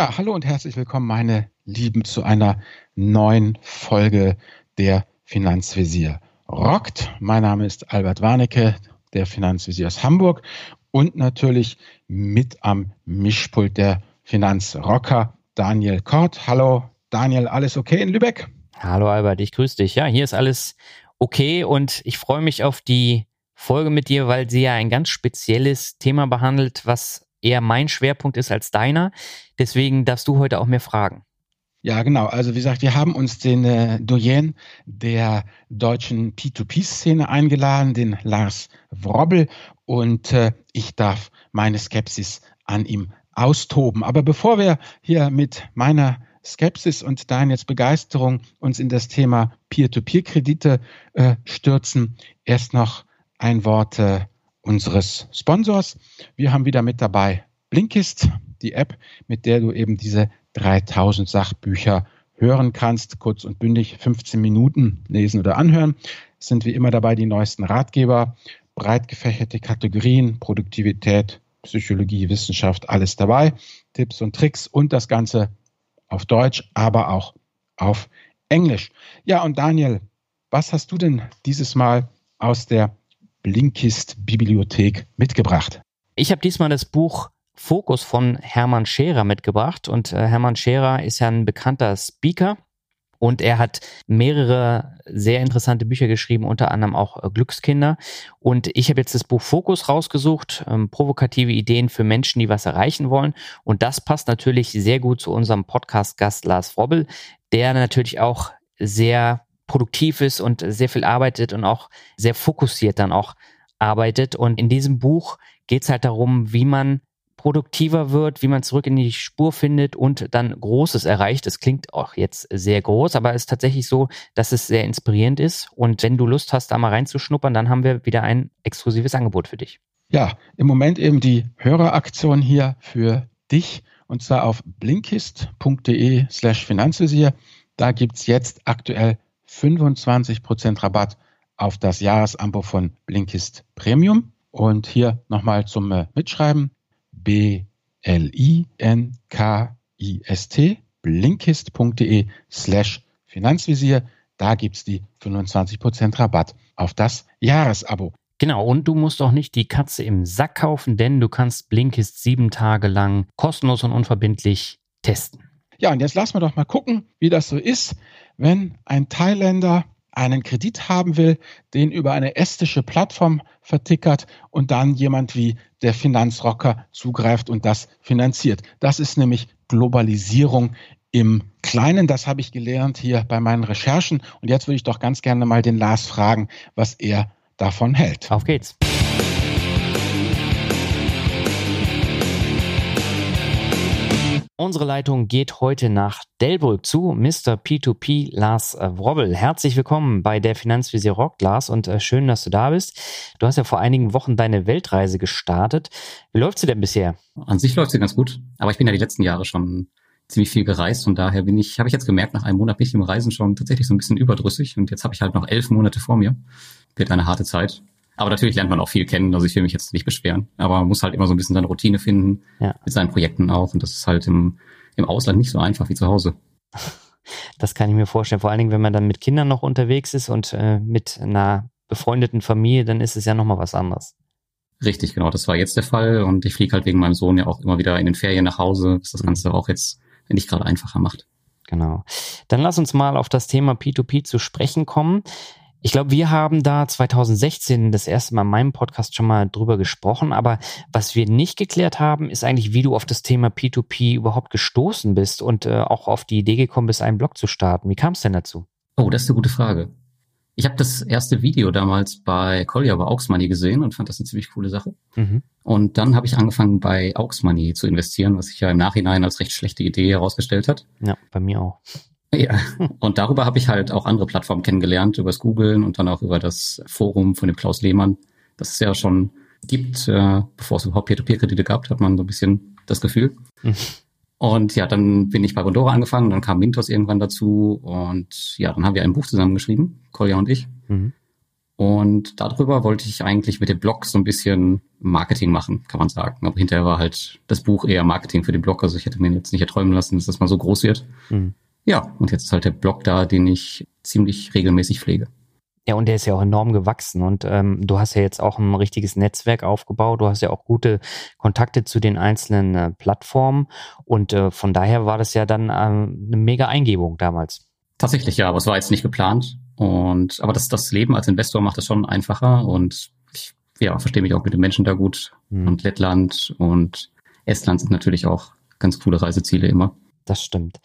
Ja, hallo und herzlich willkommen, meine Lieben, zu einer neuen Folge der Finanzvisier rockt. Mein Name ist Albert Warnecke, der Finanzvisier aus Hamburg und natürlich mit am Mischpult der Finanzrocker Daniel Kort. Hallo Daniel, alles okay in Lübeck? Hallo Albert, ich grüße dich. Ja, hier ist alles okay und ich freue mich auf die Folge mit dir, weil sie ja ein ganz spezielles Thema behandelt, was eher mein Schwerpunkt ist als deiner. Deswegen darfst du heute auch mehr fragen. Ja, genau. Also wie gesagt, wir haben uns den äh, Doyen der deutschen P2P-Szene eingeladen, den Lars Wrobbel, und äh, ich darf meine Skepsis an ihm austoben. Aber bevor wir hier mit meiner Skepsis und Daniels Begeisterung uns in das Thema Peer-to-Peer-Kredite äh, stürzen, erst noch ein Wort äh, unseres Sponsors. Wir haben wieder mit dabei Blinkist, die App, mit der du eben diese 3000 Sachbücher hören kannst, kurz und bündig 15 Minuten lesen oder anhören. Es sind wie immer dabei die neuesten Ratgeber, breit gefächerte Kategorien, Produktivität, Psychologie, Wissenschaft, alles dabei, Tipps und Tricks und das Ganze auf Deutsch, aber auch auf Englisch. Ja, und Daniel, was hast du denn dieses Mal aus der Blinkist-Bibliothek mitgebracht? Ich habe diesmal das Buch Fokus von Hermann Scherer mitgebracht. Und äh, Hermann Scherer ist ja ein bekannter Speaker. Und er hat mehrere sehr interessante Bücher geschrieben, unter anderem auch äh, Glückskinder. Und ich habe jetzt das Buch Fokus rausgesucht, ähm, provokative Ideen für Menschen, die was erreichen wollen. Und das passt natürlich sehr gut zu unserem Podcast-Gast Lars Frobbel, der natürlich auch sehr produktiv ist und sehr viel arbeitet und auch sehr fokussiert dann auch arbeitet. Und in diesem Buch geht es halt darum, wie man produktiver wird, wie man zurück in die Spur findet und dann Großes erreicht. Das klingt auch jetzt sehr groß, aber es ist tatsächlich so, dass es sehr inspirierend ist. Und wenn du Lust hast, da mal reinzuschnuppern, dann haben wir wieder ein exklusives Angebot für dich. Ja, im Moment eben die Höreraktion hier für dich und zwar auf blinkist.de slash Finanzvisier. Da gibt es jetzt aktuell 25% Rabatt auf das Jahresabo von Blinkist Premium. Und hier nochmal zum äh, Mitschreiben B-L-I-N-K-I-S-T, blinkist.de slash Finanzvisier. Da gibt's die 25% Rabatt auf das Jahresabo. Genau, und du musst auch nicht die Katze im Sack kaufen, denn du kannst Blinkist sieben Tage lang kostenlos und unverbindlich testen. Ja, und jetzt lassen wir doch mal gucken, wie das so ist, wenn ein Thailänder einen Kredit haben will, den über eine estische Plattform vertickert und dann jemand wie der Finanzrocker zugreift und das finanziert. Das ist nämlich Globalisierung im Kleinen. Das habe ich gelernt hier bei meinen Recherchen. Und jetzt würde ich doch ganz gerne mal den Lars fragen, was er davon hält. Auf geht's. Unsere Leitung geht heute nach Delbrück zu Mr. P2P Lars äh, Wrobbel. Herzlich willkommen bei der Finanzvisier Rock, Lars, und äh, schön, dass du da bist. Du hast ja vor einigen Wochen deine Weltreise gestartet. Wie läuft sie denn bisher? An sich läuft sie ganz gut, aber ich bin ja die letzten Jahre schon ziemlich viel gereist und daher bin ich, habe ich jetzt gemerkt, nach einem Monat bin ich im Reisen schon tatsächlich so ein bisschen überdrüssig und jetzt habe ich halt noch elf Monate vor mir. Wird eine harte Zeit. Aber natürlich lernt man auch viel kennen. Also ich will mich jetzt nicht beschweren. Aber man muss halt immer so ein bisschen seine Routine finden. Ja. Mit seinen Projekten auch. Und das ist halt im, im Ausland nicht so einfach wie zu Hause. Das kann ich mir vorstellen. Vor allen Dingen, wenn man dann mit Kindern noch unterwegs ist und äh, mit einer befreundeten Familie, dann ist es ja nochmal was anderes. Richtig, genau. Das war jetzt der Fall. Und ich fliege halt wegen meinem Sohn ja auch immer wieder in den Ferien nach Hause, was das Ganze auch jetzt nicht gerade einfacher macht. Genau. Dann lass uns mal auf das Thema P2P zu sprechen kommen. Ich glaube, wir haben da 2016 das erste Mal in meinem Podcast schon mal drüber gesprochen, aber was wir nicht geklärt haben, ist eigentlich, wie du auf das Thema P2P überhaupt gestoßen bist und äh, auch auf die Idee gekommen bist, einen Blog zu starten. Wie kam es denn dazu? Oh, das ist eine gute Frage. Ich habe das erste Video damals bei Collier bei Aux Money gesehen und fand das eine ziemlich coole Sache. Mhm. Und dann habe ich angefangen bei Aux Money zu investieren, was sich ja im Nachhinein als recht schlechte Idee herausgestellt hat. Ja, bei mir auch. Ja, und darüber habe ich halt auch andere Plattformen kennengelernt, über das Googlen und dann auch über das Forum von dem Klaus Lehmann, das es ja schon gibt, äh, bevor es überhaupt Peer-to-Peer-Kredite gab, hat man so ein bisschen das Gefühl. Mhm. Und ja, dann bin ich bei Bondora angefangen, dann kam Mintos irgendwann dazu und ja, dann haben wir ein Buch zusammengeschrieben, Kolja und ich. Mhm. Und darüber wollte ich eigentlich mit dem Blog so ein bisschen Marketing machen, kann man sagen. Aber hinterher war halt das Buch eher Marketing für den Blog. Also ich hätte mir jetzt nicht erträumen lassen, dass das mal so groß wird. Mhm. Ja, und jetzt ist halt der Blog da, den ich ziemlich regelmäßig pflege. Ja, und der ist ja auch enorm gewachsen und ähm, du hast ja jetzt auch ein richtiges Netzwerk aufgebaut. Du hast ja auch gute Kontakte zu den einzelnen äh, Plattformen und äh, von daher war das ja dann ähm, eine mega Eingebung damals. Tatsächlich, ja, aber es war jetzt nicht geplant. Und aber das, das Leben als Investor macht es schon einfacher und ich ja, verstehe mich auch mit den Menschen da gut. Mhm. Und Lettland und Estland sind natürlich auch ganz coole Reiseziele immer. Das stimmt.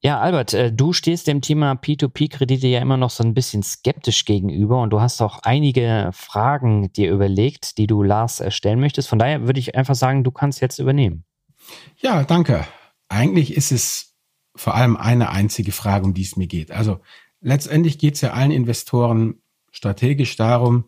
Ja, Albert, äh, du stehst dem Thema P2P-Kredite ja immer noch so ein bisschen skeptisch gegenüber und du hast auch einige Fragen dir überlegt, die du Lars stellen möchtest. Von daher würde ich einfach sagen, du kannst jetzt übernehmen. Ja, danke. Eigentlich ist es vor allem eine einzige Frage, um die es mir geht. Also letztendlich geht es ja allen Investoren strategisch darum,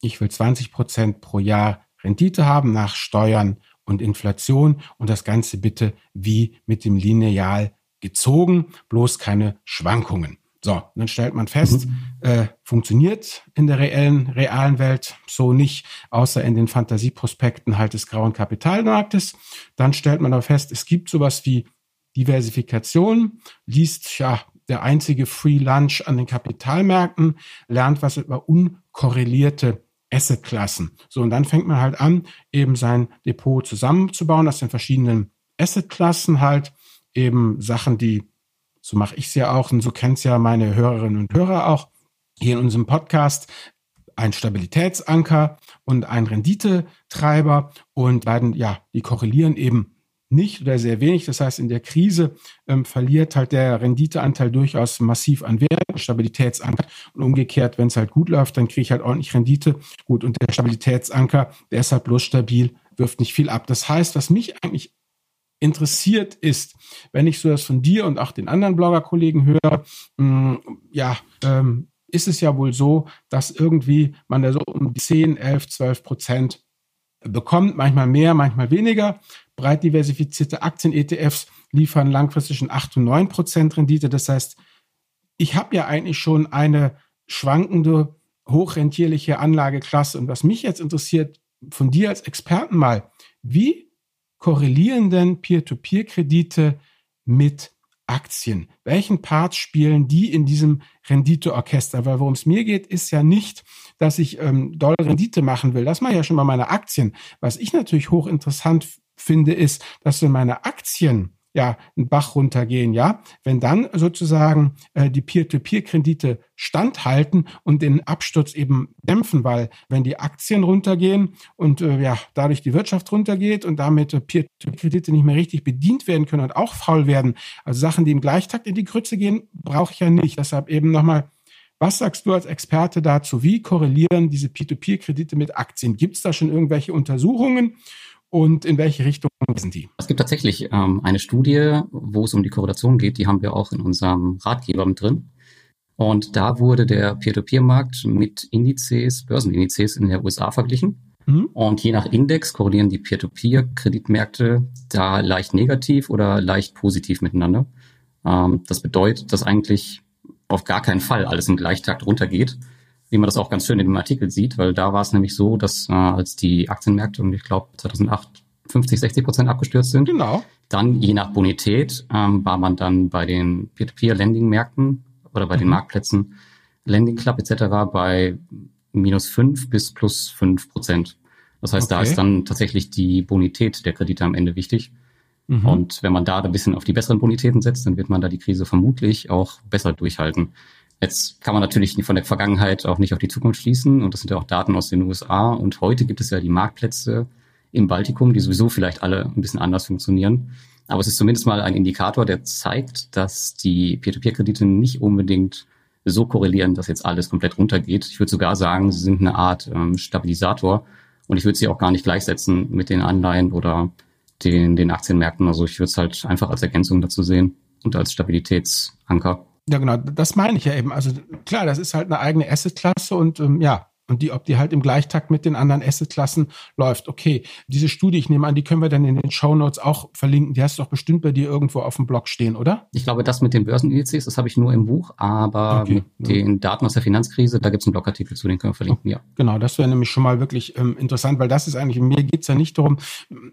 ich will 20 Prozent pro Jahr Rendite haben nach Steuern und Inflation und das Ganze bitte wie mit dem Lineal gezogen, bloß keine Schwankungen. So, dann stellt man fest, mhm. äh, funktioniert in der reellen, realen Welt so nicht, außer in den Fantasieprospekten halt des grauen Kapitalmarktes. Dann stellt man aber fest, es gibt sowas wie Diversifikation, liest ja der einzige Free Lunch an den Kapitalmärkten, lernt was über unkorrelierte Assetklassen. So, und dann fängt man halt an, eben sein Depot zusammenzubauen aus den verschiedenen Assetklassen halt, eben Sachen, die, so mache ich es ja auch, und so kennt es ja meine Hörerinnen und Hörer auch, hier in unserem Podcast, ein Stabilitätsanker und ein Renditetreiber und beiden, ja, die korrelieren eben nicht oder sehr wenig. Das heißt, in der Krise ähm, verliert halt der Renditeanteil durchaus massiv an Wert, Stabilitätsanker. Und umgekehrt, wenn es halt gut läuft, dann kriege ich halt ordentlich Rendite. Gut, und der Stabilitätsanker, der ist halt bloß stabil, wirft nicht viel ab. Das heißt, was mich eigentlich interessiert ist, wenn ich so das von dir und auch den anderen Blogger-Kollegen höre, mh, mm, ja, ähm, ist es ja wohl so, dass irgendwie man da so um die 10, 11, 12 Prozent bekommt, manchmal mehr, manchmal weniger. Breit diversifizierte Aktien-ETFs liefern langfristig schon 8 und 9 Prozent Rendite. Das heißt, ich habe ja eigentlich schon eine schwankende, hochrentierliche Anlageklasse. Und was mich jetzt interessiert, von dir als Experten mal, wie korrelieren denn Peer-to-Peer-Kredite mit Aktien? Welchen Part spielen die in diesem Renditeorchester? Weil worum es mir geht, ist ja nicht, dass ich ähm, doll Rendite machen will. Das mache ich ja schon bei meiner Aktien. Was ich natürlich hochinteressant finde, ist, dass wenn meine Aktien ja einen Bach runtergehen, ja, wenn dann sozusagen äh, die Peer-to-Peer-Kredite standhalten und den Absturz eben dämpfen, weil wenn die Aktien runtergehen und äh, ja dadurch die Wirtschaft runtergeht und damit äh, Peer-to-Peer-Kredite nicht mehr richtig bedient werden können und auch faul werden, also Sachen, die im Gleichtakt in die Grütze gehen, brauche ich ja nicht. Deshalb eben nochmal was sagst du als Experte dazu? Wie korrelieren diese P2P-Kredite mit Aktien? Gibt es da schon irgendwelche Untersuchungen? Und in welche Richtung sind die? Es gibt tatsächlich ähm, eine Studie, wo es um die Korrelation geht, die haben wir auch in unserem Ratgeber mit drin. Und da wurde der Peer-to-Peer-Markt mit Indizes, Börsenindizes in der USA verglichen. Mhm. Und je nach Index korrelieren die Peer-to-Peer-Kreditmärkte da leicht negativ oder leicht positiv miteinander. Ähm, das bedeutet, dass eigentlich auf gar keinen Fall alles im Gleichtakt runtergeht, wie man das auch ganz schön in dem Artikel sieht, weil da war es nämlich so, dass äh, als die Aktienmärkte und ich glaube 2008 50, 60 Prozent abgestürzt sind, genau. dann je nach Bonität ähm, war man dann bei den Peer-to-Peer-Lending-Märkten oder bei mhm. den Marktplätzen Lending Club etc. bei minus fünf bis plus fünf Prozent. Das heißt, okay. da ist dann tatsächlich die Bonität der Kredite am Ende wichtig. Mhm. Und wenn man da ein bisschen auf die besseren Bonitäten setzt, dann wird man da die Krise vermutlich auch besser durchhalten. Jetzt kann man natürlich von der Vergangenheit auch nicht auf die Zukunft schließen und das sind ja auch Daten aus den USA und heute gibt es ja die Marktplätze im Baltikum, die sowieso vielleicht alle ein bisschen anders funktionieren. Aber es ist zumindest mal ein Indikator, der zeigt, dass die Peer-to-Peer-Kredite nicht unbedingt so korrelieren, dass jetzt alles komplett runtergeht. Ich würde sogar sagen, sie sind eine Art ähm, Stabilisator und ich würde sie auch gar nicht gleichsetzen mit den Anleihen oder den, den Aktienmärkten. Also ich würde es halt einfach als Ergänzung dazu sehen und als Stabilitätsanker. Ja, genau, das meine ich ja eben. Also klar, das ist halt eine eigene Assetklasse und ähm, ja, und die, ob die halt im Gleichtakt mit den anderen Assetklassen läuft. Okay, diese Studie, ich nehme an, die können wir dann in den Show Notes auch verlinken. Die hast du doch bestimmt bei dir irgendwo auf dem Blog stehen, oder? Ich glaube, das mit den Börsenindizes, das habe ich nur im Buch, aber okay, mit ja. den Daten aus der Finanzkrise, da gibt es einen Blogartikel zu, den können wir verlinken, ja. Genau, das wäre nämlich schon mal wirklich ähm, interessant, weil das ist eigentlich, mir geht's ja nicht darum,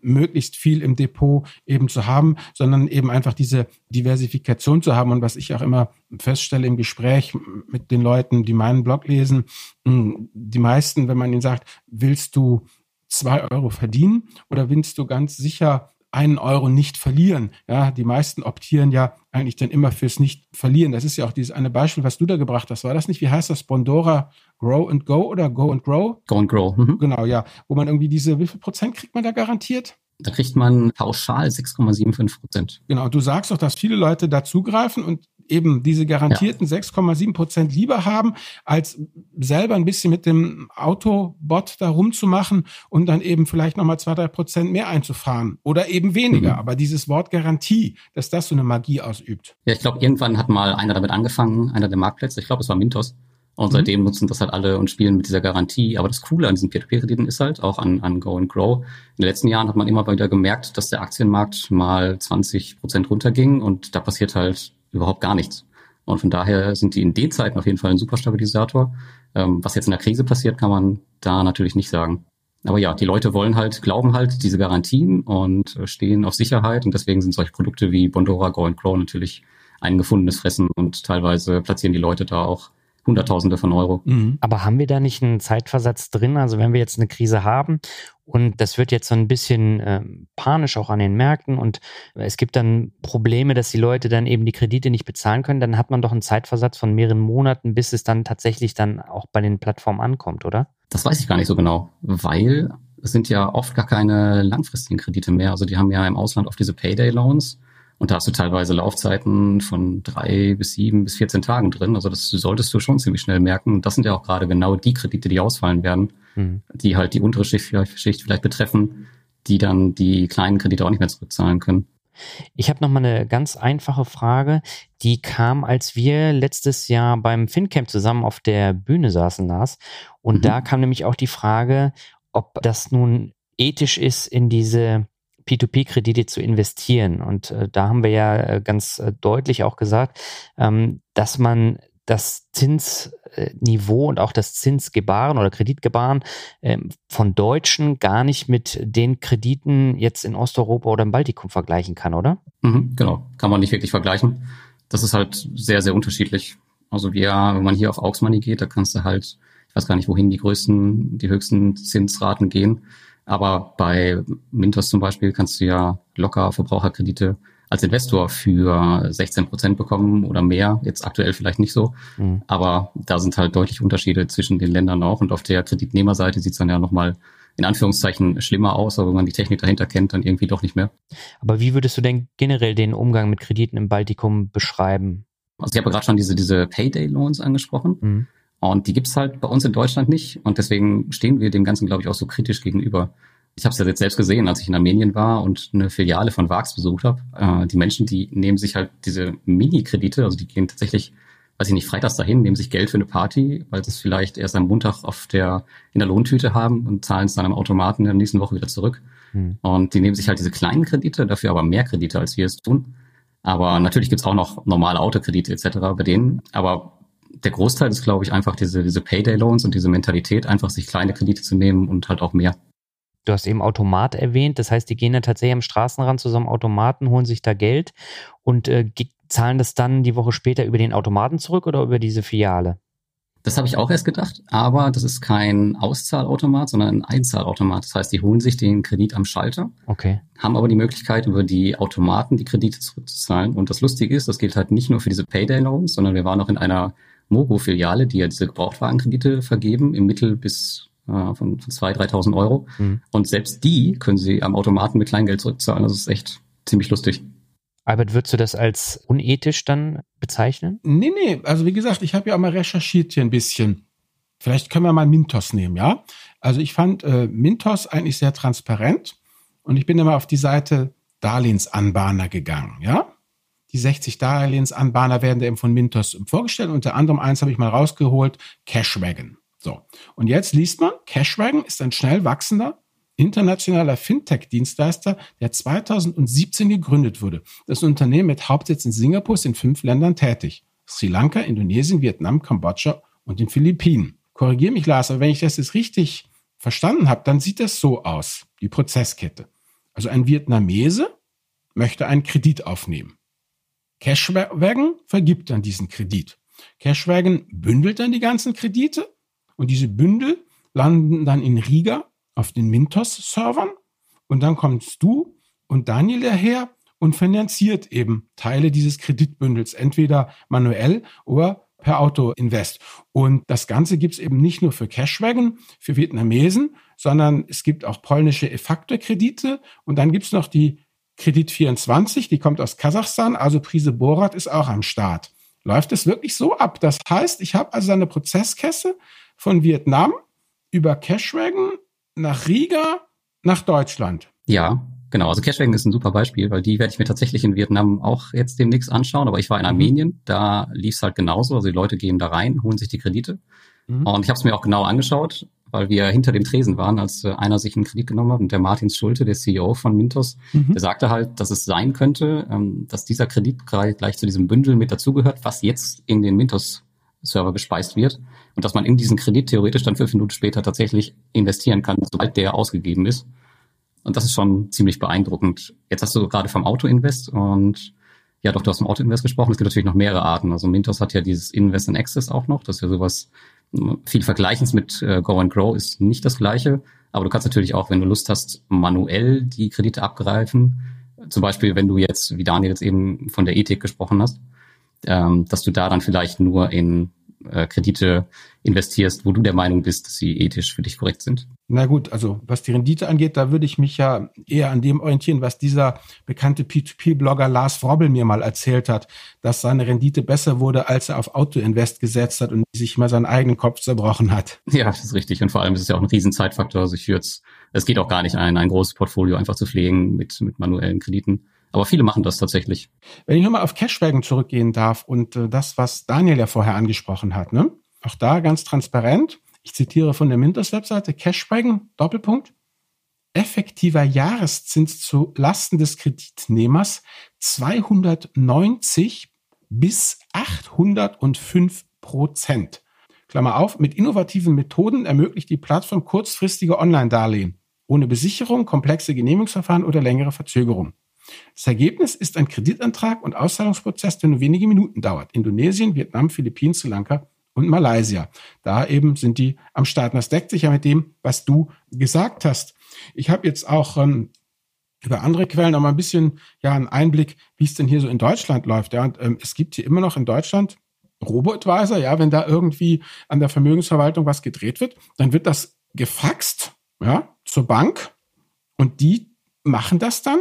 möglichst viel im Depot eben zu haben, sondern eben einfach diese Diversifikation zu haben. Und was ich auch immer feststelle im Gespräch mit den Leuten, die meinen Blog lesen, hm, die meisten, wenn man ihnen sagt, willst du zwei Euro verdienen oder willst du ganz sicher einen Euro nicht verlieren. Ja, die meisten optieren ja eigentlich dann immer fürs nicht verlieren. Das ist ja auch dieses eine Beispiel, was du da gebracht hast. War das nicht? Wie heißt das? Bondora Grow and Go oder Go and Grow? Go and Grow. Mhm. Genau, ja. Wo man irgendwie diese, wie viel Prozent kriegt man da garantiert? Da kriegt man pauschal 6,75 Prozent. Genau, du sagst doch, dass viele Leute da zugreifen und eben diese garantierten ja. 6,7 Prozent lieber haben, als selber ein bisschen mit dem Autobot da rumzumachen und dann eben vielleicht nochmal zwei, drei Prozent mehr einzufahren oder eben weniger. Mhm. Aber dieses Wort Garantie, dass das so eine Magie ausübt. Ja, ich glaube, irgendwann hat mal einer damit angefangen, einer der Marktplätze, ich glaube, es war Mintos. Und mhm. seitdem nutzen das halt alle und spielen mit dieser Garantie. Aber das Coole an diesen Peer-to-Peer-Krediten ist halt auch an, an Go and Grow. In den letzten Jahren hat man immer wieder gemerkt, dass der Aktienmarkt mal 20 Prozent runterging und da passiert halt überhaupt gar nichts. Und von daher sind die in den Zeiten auf jeden Fall ein super Stabilisator. Ähm, was jetzt in der Krise passiert, kann man da natürlich nicht sagen. Aber ja, die Leute wollen halt, glauben halt diese Garantien und stehen auf Sicherheit. Und deswegen sind solche Produkte wie Bondora, Go Grow natürlich ein gefundenes Fressen und teilweise platzieren die Leute da auch Hunderttausende von Euro. Mhm. Aber haben wir da nicht einen Zeitversatz drin? Also wenn wir jetzt eine Krise haben und das wird jetzt so ein bisschen äh, panisch auch an den Märkten und es gibt dann Probleme, dass die Leute dann eben die Kredite nicht bezahlen können, dann hat man doch einen Zeitversatz von mehreren Monaten, bis es dann tatsächlich dann auch bei den Plattformen ankommt, oder? Das weiß ich gar nicht so genau, weil es sind ja oft gar keine langfristigen Kredite mehr. Also die haben ja im Ausland oft diese Payday-Loans und da hast du teilweise Laufzeiten von drei bis sieben bis 14 Tagen drin. Also das solltest du schon ziemlich schnell merken. Und das sind ja auch gerade genau die Kredite, die ausfallen werden, mhm. die halt die untere Schicht vielleicht, Schicht vielleicht betreffen, die dann die kleinen Kredite auch nicht mehr zurückzahlen können. Ich habe noch mal eine ganz einfache Frage, die kam, als wir letztes Jahr beim FinCamp zusammen auf der Bühne saßen, Lars. Und mhm. da kam nämlich auch die Frage, ob das nun ethisch ist, in diese P2P-Kredite zu investieren. Und äh, da haben wir ja äh, ganz äh, deutlich auch gesagt, ähm, dass man das Zinsniveau und auch das Zinsgebaren oder Kreditgebaren ähm, von Deutschen gar nicht mit den Krediten jetzt in Osteuropa oder im Baltikum vergleichen kann, oder? Mhm, genau, kann man nicht wirklich vergleichen. Das ist halt sehr, sehr unterschiedlich. Also wir, wenn man hier auf Aux Money geht, da kannst du halt, ich weiß gar nicht, wohin die größten, die höchsten Zinsraten gehen. Aber bei Mintos zum Beispiel kannst du ja locker Verbraucherkredite als Investor für 16 Prozent bekommen oder mehr. Jetzt aktuell vielleicht nicht so. Mhm. Aber da sind halt deutlich Unterschiede zwischen den Ländern auch. Und auf der Kreditnehmerseite sieht es dann ja nochmal in Anführungszeichen schlimmer aus, aber wenn man die Technik dahinter kennt, dann irgendwie doch nicht mehr. Aber wie würdest du denn generell den Umgang mit Krediten im Baltikum beschreiben? Also ich habe gerade schon diese, diese Payday-Loans angesprochen. Mhm. Und die gibt's halt bei uns in Deutschland nicht. Und deswegen stehen wir dem Ganzen, glaube ich, auch so kritisch gegenüber. Ich habe es ja jetzt selbst gesehen, als ich in Armenien war und eine Filiale von VAX besucht habe. Äh, die Menschen, die nehmen sich halt diese Mini-Kredite, also die gehen tatsächlich, weiß ich nicht, freitags dahin, nehmen sich Geld für eine Party, weil sie es vielleicht erst am Montag auf der, in der Lohntüte haben und zahlen es dann am Automaten in der nächsten Woche wieder zurück. Hm. Und die nehmen sich halt diese kleinen Kredite, dafür aber mehr Kredite, als wir es tun. Aber natürlich gibt's auch noch normale Autokredite etc. bei denen. Aber der Großteil ist, glaube ich, einfach diese, diese Payday-Loans und diese Mentalität, einfach sich kleine Kredite zu nehmen und halt auch mehr. Du hast eben Automat erwähnt, das heißt, die gehen dann tatsächlich am Straßenrand zu so einem Automaten, holen sich da Geld und äh, zahlen das dann die Woche später über den Automaten zurück oder über diese Filiale? Das habe ich auch erst gedacht, aber das ist kein Auszahlautomat, sondern ein Einzahlautomat. Das heißt, die holen sich den Kredit am Schalter, okay. haben aber die Möglichkeit, über die Automaten die Kredite zurückzuzahlen. Und das Lustige ist, das gilt halt nicht nur für diese Payday-Loans, sondern wir waren auch in einer Mogo-Filiale, die ja diese Gebrauchtwagenkredite vergeben, im Mittel bis äh, von, von 2.000, 3.000 Euro. Mhm. Und selbst die können sie am Automaten mit Kleingeld zurückzahlen. Das ist echt ziemlich lustig. Albert, würdest du das als unethisch dann bezeichnen? Nee, nee. Also wie gesagt, ich habe ja auch mal recherchiert hier ein bisschen. Vielleicht können wir mal Mintos nehmen, ja? Also ich fand äh, Mintos eigentlich sehr transparent und ich bin immer auf die Seite Darlehensanbahner gegangen, ja? Die 60 Darlehensanbahner werden eben von Mintos vorgestellt. Unter anderem eins habe ich mal rausgeholt, Cashwagon. So, und jetzt liest man, Cashwagon ist ein schnell wachsender internationaler Fintech-Dienstleister, der 2017 gegründet wurde. Das Unternehmen mit Hauptsitz in Singapur ist in fünf Ländern tätig. Sri Lanka, Indonesien, Vietnam, Kambodscha und den Philippinen. Korrigiere mich, Lars, aber wenn ich das jetzt richtig verstanden habe, dann sieht das so aus, die Prozesskette. Also ein Vietnamese möchte einen Kredit aufnehmen. Cashwagon vergibt dann diesen Kredit. Cashwagon bündelt dann die ganzen Kredite und diese Bündel landen dann in Riga auf den Mintos-Servern und dann kommst du und Daniel daher und finanziert eben Teile dieses Kreditbündels, entweder manuell oder per Auto-Invest. Und das Ganze gibt es eben nicht nur für Cashwagon, für Vietnamesen, sondern es gibt auch polnische E-Factor-Kredite und dann gibt es noch die Kredit 24, die kommt aus Kasachstan, also Prise Borat ist auch am Start. Läuft es wirklich so ab? Das heißt, ich habe also eine Prozesskette von Vietnam über Cashwagon nach Riga nach Deutschland. Ja, genau. Also Cashwagon ist ein super Beispiel, weil die werde ich mir tatsächlich in Vietnam auch jetzt demnächst anschauen. Aber ich war in mhm. Armenien, da lief es halt genauso. Also die Leute gehen da rein, holen sich die Kredite. Mhm. Und ich habe es mir auch genau angeschaut, weil wir hinter dem Tresen waren, als äh, einer sich einen Kredit genommen hat. Und der Martin Schulte, der CEO von Mintos, mhm. der sagte halt, dass es sein könnte, ähm, dass dieser Kredit gleich zu diesem Bündel mit dazugehört, was jetzt in den Mintos-Server gespeist wird und dass man in diesen Kredit theoretisch dann fünf Minuten später tatsächlich investieren kann, sobald der ausgegeben ist. Und das ist schon ziemlich beeindruckend. Jetzt hast du gerade vom Auto-Invest und ja, doch, du hast vom Auto-Invest gesprochen. Es gibt natürlich noch mehrere Arten. Also Mintos hat ja dieses Invest in Access auch noch. Das ist ja sowas viel Vergleichens mit äh, Go and Grow ist nicht das gleiche. Aber du kannst natürlich auch, wenn du Lust hast, manuell die Kredite abgreifen. Zum Beispiel, wenn du jetzt, wie Daniel jetzt eben von der Ethik gesprochen hast, ähm, dass du da dann vielleicht nur in äh, Kredite investierst, wo du der Meinung bist, dass sie ethisch für dich korrekt sind? Na gut, also was die Rendite angeht, da würde ich mich ja eher an dem orientieren, was dieser bekannte P2P-Blogger Lars Frobbel mir mal erzählt hat, dass seine Rendite besser wurde, als er auf Auto-Invest gesetzt hat und sich mal seinen eigenen Kopf zerbrochen hat. Ja, das ist richtig. Und vor allem ist es ja auch ein Riesenzeitfaktor. Also ich jetzt, es geht auch gar nicht ein, ein großes Portfolio einfach zu pflegen mit, mit manuellen Krediten. Aber viele machen das tatsächlich. Wenn ich nochmal auf Cashwagon zurückgehen darf und äh, das, was Daniel ja vorher angesprochen hat, ne? auch da ganz transparent. Ich zitiere von der Mintos-Webseite, Cashwagon, Doppelpunkt, effektiver Jahreszins zu Lasten des Kreditnehmers 290 bis 805 Prozent. Klammer auf, mit innovativen Methoden ermöglicht die Plattform kurzfristige Online-Darlehen ohne Besicherung, komplexe Genehmigungsverfahren oder längere Verzögerung. Das Ergebnis ist ein Kreditantrag und Auszahlungsprozess, der nur wenige Minuten dauert. Indonesien, Vietnam, Philippinen, Sri Lanka und Malaysia. Da eben sind die am Start. das deckt sich ja mit dem, was du gesagt hast. Ich habe jetzt auch ähm, über andere Quellen noch mal ein bisschen ja einen Einblick, wie es denn hier so in Deutschland läuft. Ja, und, ähm, es gibt hier immer noch in Deutschland Robo-Advisor, ja, wenn da irgendwie an der Vermögensverwaltung was gedreht wird, dann wird das gefaxt, ja, zur Bank und die machen das dann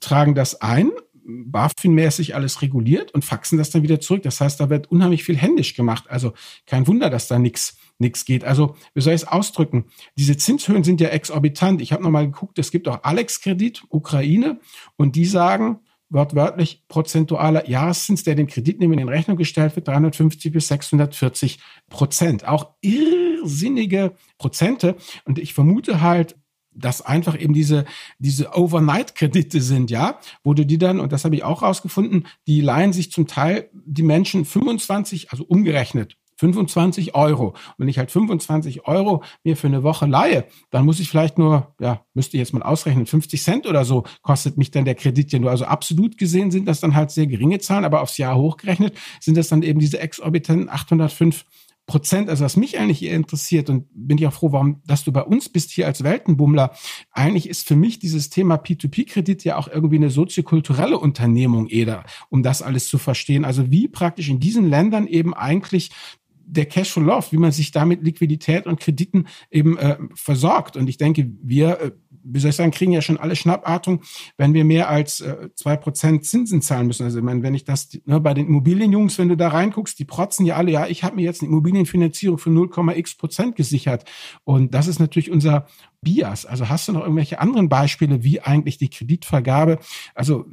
tragen das ein, BaFin-mäßig alles reguliert und faxen das dann wieder zurück. Das heißt, da wird unheimlich viel händisch gemacht. Also kein Wunder, dass da nichts nichts geht. Also, wie soll ich es ausdrücken? Diese Zinshöhen sind ja exorbitant. Ich habe nochmal geguckt, es gibt auch Alex-Kredit, Ukraine, und die sagen, wortwörtlich prozentualer Jahreszins, der dem Kreditnehmer in Rechnung gestellt wird, 350 bis 640 Prozent. Auch irrsinnige Prozente. Und ich vermute halt, dass einfach eben diese, diese Overnight-Kredite sind, ja, wo du die dann, und das habe ich auch rausgefunden, die leihen sich zum Teil die Menschen 25, also umgerechnet, 25 Euro. Und wenn ich halt 25 Euro mir für eine Woche leihe, dann muss ich vielleicht nur, ja, müsste ich jetzt mal ausrechnen, 50 Cent oder so kostet mich dann der Kredit ja nur. Also absolut gesehen sind das dann halt sehr geringe Zahlen, aber aufs Jahr hochgerechnet sind das dann eben diese exorbitanten 805 Prozent, also was mich eigentlich eher interessiert und bin ich auch froh, warum, dass du bei uns bist hier als Weltenbummler. Eigentlich ist für mich dieses Thema P2P-Kredit ja auch irgendwie eine soziokulturelle Unternehmung, Eder, um das alles zu verstehen. Also wie praktisch in diesen Ländern eben eigentlich der Cashflow läuft, wie man sich damit Liquidität und Krediten eben äh, versorgt. Und ich denke, wir äh, wie soll ich sagen, kriegen ja schon alle Schnappatmung, wenn wir mehr als äh, zwei äh, Prozent Zinsen zahlen müssen. Also ich meine, wenn ich das ne, bei den Immobilienjungs, wenn du da reinguckst, die protzen ja alle, ja, ich habe mir jetzt eine Immobilienfinanzierung für 0,x Prozent gesichert. Und das ist natürlich unser Bias. Also hast du noch irgendwelche anderen Beispiele, wie eigentlich die Kreditvergabe, also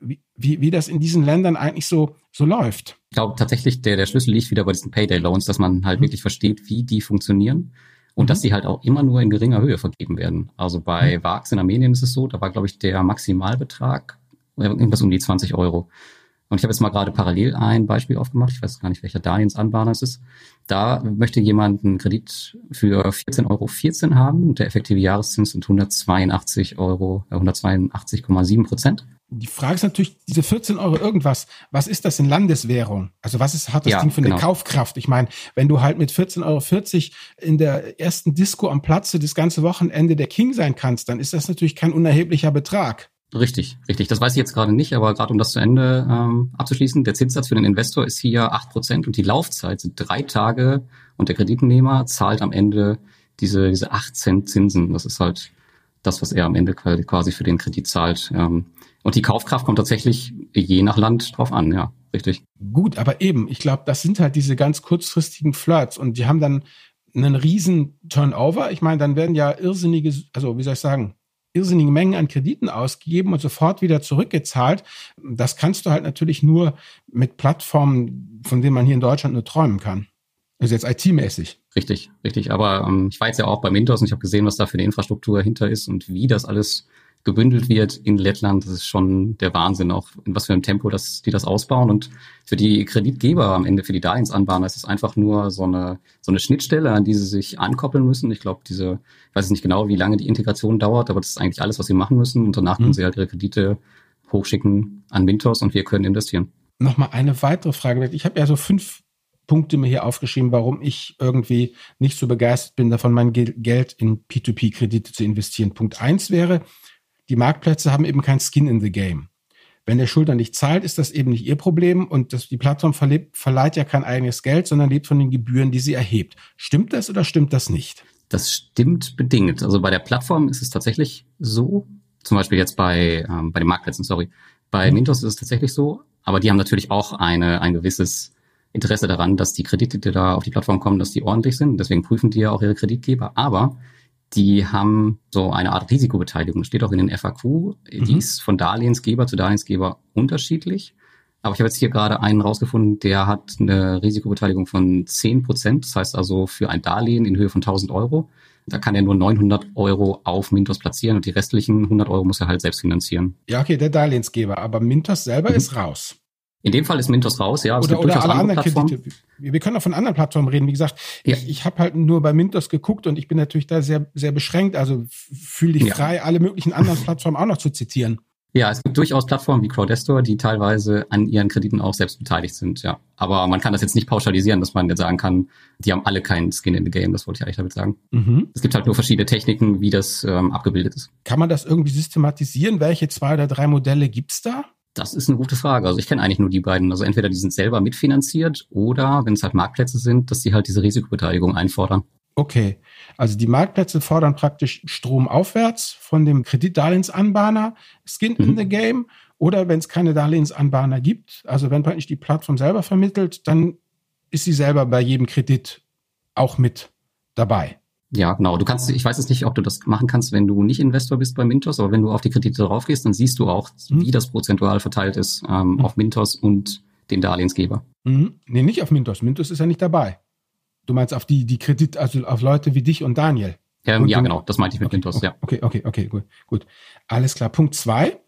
wie, wie das in diesen Ländern eigentlich so, so läuft? Ich glaube tatsächlich, der, der Schlüssel liegt wieder bei diesen Payday-Loans, dass man halt mhm. wirklich versteht, wie die funktionieren und mhm. dass die halt auch immer nur in geringer Höhe vergeben werden. Also bei mhm. VAX in Armenien ist es so, da war, glaube ich, der Maximalbetrag irgendwas um die 20 Euro. Und ich habe jetzt mal gerade parallel ein Beispiel aufgemacht. Ich weiß gar nicht, welcher Darlehensanbahner es ist. Da möchte jemand einen Kredit für 14,14 Euro 14 haben und der effektive Jahreszins sind 182 Euro, äh, 182,7 Prozent. Die Frage ist natürlich, diese 14 Euro irgendwas, was ist das in Landeswährung? Also was ist, hat das ja, Ding für eine genau. Kaufkraft? Ich meine, wenn du halt mit 14,40 Euro in der ersten Disco am Platze das ganze Wochenende der King sein kannst, dann ist das natürlich kein unerheblicher Betrag. Richtig, richtig. Das weiß ich jetzt gerade nicht, aber gerade um das zu Ende ähm, abzuschließen, der Zinssatz für den Investor ist hier acht Prozent und die Laufzeit sind drei Tage und der Kreditnehmer zahlt am Ende diese, diese acht Cent Zinsen. Das ist halt das, was er am Ende quasi für den Kredit zahlt. Ähm, und die Kaufkraft kommt tatsächlich je nach Land drauf an, ja, richtig. Gut, aber eben, ich glaube, das sind halt diese ganz kurzfristigen Flirts und die haben dann einen riesen Turnover. Ich meine, dann werden ja irrsinnige, also wie soll ich sagen, irrsinnige Mengen an Krediten ausgegeben und sofort wieder zurückgezahlt. Das kannst du halt natürlich nur mit Plattformen, von denen man hier in Deutschland nur träumen kann. Also jetzt IT-mäßig. Richtig, richtig. Aber ähm, ich war jetzt ja auch bei Mintos und ich habe gesehen, was da für eine Infrastruktur hinter ist und wie das alles gebündelt wird in Lettland. Das ist schon der Wahnsinn, auch in was für einem Tempo das, die das ausbauen. Und für die Kreditgeber am Ende, für die Darlehensanbahner, ist es einfach nur so eine, so eine Schnittstelle, an die sie sich ankoppeln müssen. Ich glaube, diese, ich weiß nicht genau, wie lange die Integration dauert, aber das ist eigentlich alles, was sie machen müssen. Und danach mhm. können sie halt ihre Kredite hochschicken an Mintos und wir können investieren. Nochmal eine weitere Frage. Ich habe ja so fünf Punkte mir hier aufgeschrieben, warum ich irgendwie nicht so begeistert bin davon, mein Geld in P2P-Kredite zu investieren. Punkt eins wäre, die Marktplätze haben eben kein Skin in the Game. Wenn der Schulter nicht zahlt, ist das eben nicht ihr Problem und das, die Plattform verlebt, verleiht ja kein eigenes Geld, sondern lebt von den Gebühren, die sie erhebt. Stimmt das oder stimmt das nicht? Das stimmt bedingt. Also bei der Plattform ist es tatsächlich so, zum Beispiel jetzt bei, ähm, bei den Marktplätzen, sorry. Bei mhm. Mintos ist es tatsächlich so, aber die haben natürlich auch eine, ein gewisses Interesse daran, dass die Kredite, die da auf die Plattform kommen, dass die ordentlich sind. Deswegen prüfen die ja auch ihre Kreditgeber. Aber die haben so eine Art Risikobeteiligung. Steht auch in den FAQ. Mhm. Die ist von Darlehensgeber zu Darlehensgeber unterschiedlich. Aber ich habe jetzt hier gerade einen rausgefunden, der hat eine Risikobeteiligung von 10 Prozent. Das heißt also für ein Darlehen in Höhe von 1000 Euro. Da kann er nur 900 Euro auf Mintos platzieren und die restlichen 100 Euro muss er halt selbst finanzieren. Ja, okay, der Darlehensgeber. Aber Mintos selber mhm. ist raus. In dem Fall ist Mintos raus, ja. Es oder, oder alle anderen Kredite. Wir können auch von anderen Plattformen reden. Wie gesagt, ja. ich, ich habe halt nur bei Mintos geguckt und ich bin natürlich da sehr, sehr beschränkt. Also fühle dich ja. frei, alle möglichen anderen Plattformen auch noch zu zitieren. Ja, es gibt durchaus Plattformen wie Crowdestor, die teilweise an ihren Krediten auch selbst beteiligt sind, ja. Aber man kann das jetzt nicht pauschalisieren, dass man jetzt sagen kann, die haben alle keinen Skin in the Game, das wollte ich eigentlich damit sagen. Mhm. Es gibt halt nur verschiedene Techniken, wie das ähm, abgebildet ist. Kann man das irgendwie systematisieren? Welche zwei oder drei Modelle gibt's da? Das ist eine gute Frage. Also ich kenne eigentlich nur die beiden. Also entweder die sind selber mitfinanziert oder wenn es halt Marktplätze sind, dass die halt diese Risikobeteiligung einfordern. Okay, also die Marktplätze fordern praktisch Strom aufwärts von dem Kreditdarlehensanbahner, Skin mhm. in the Game. Oder wenn es keine Darlehensanbahner gibt, also wenn praktisch die Plattform selber vermittelt, dann ist sie selber bei jedem Kredit auch mit dabei. Ja, genau. Du kannst, ich weiß jetzt nicht, ob du das machen kannst, wenn du nicht Investor bist bei Mintos, aber wenn du auf die Kredite drauf gehst, dann siehst du auch, mhm. wie das prozentual verteilt ist ähm, mhm. auf Mintos und den Darlehensgeber. Mhm. Nee, nicht auf Mintos. Mintos ist ja nicht dabei. Du meinst auf die, die Kredit, also auf Leute wie dich und Daniel. Ja, und ja genau, das meinte ich mit okay, Mintos, okay, ja. Okay, okay, okay, gut, gut. Alles klar. Punkt zwei.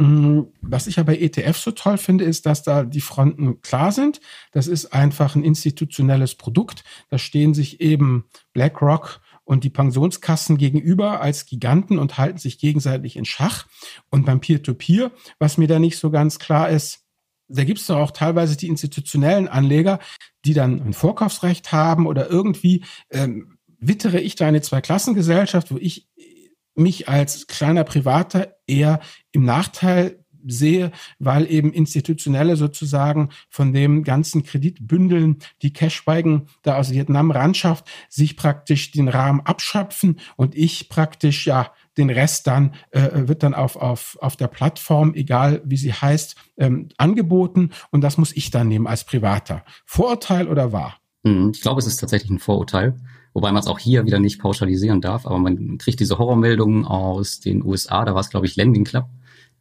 Mm, was ich ja bei ETF so toll finde, ist, dass da die Fronten klar sind. Das ist einfach ein institutionelles Produkt. Da stehen sich eben BlackRock und die Pensionskassen gegenüber als Giganten und halten sich gegenseitig in Schach. Und beim Peer-to-Peer, -Peer, was mir da nicht so ganz klar ist, da gibt es doch auch teilweise die institutionellen Anleger, die dann ein Vorkaufsrecht haben oder irgendwie ähm, wittere ich da eine Zweiklassengesellschaft, wo ich mich als kleiner Privater eher im Nachteil sehe, weil eben institutionelle sozusagen von dem ganzen Kreditbündeln, die Cashwagen da aus Vietnam ranschafft, sich praktisch den Rahmen abschöpfen und ich praktisch ja den Rest dann äh, wird dann auf, auf, auf der Plattform, egal wie sie heißt, ähm, angeboten und das muss ich dann nehmen als Privater. Vorurteil oder wahr? Hm, ich glaube, es ist tatsächlich ein Vorurteil. Wobei man es auch hier wieder nicht pauschalisieren darf, aber man kriegt diese Horrormeldungen aus den USA, da war es, glaube ich, Lending Club.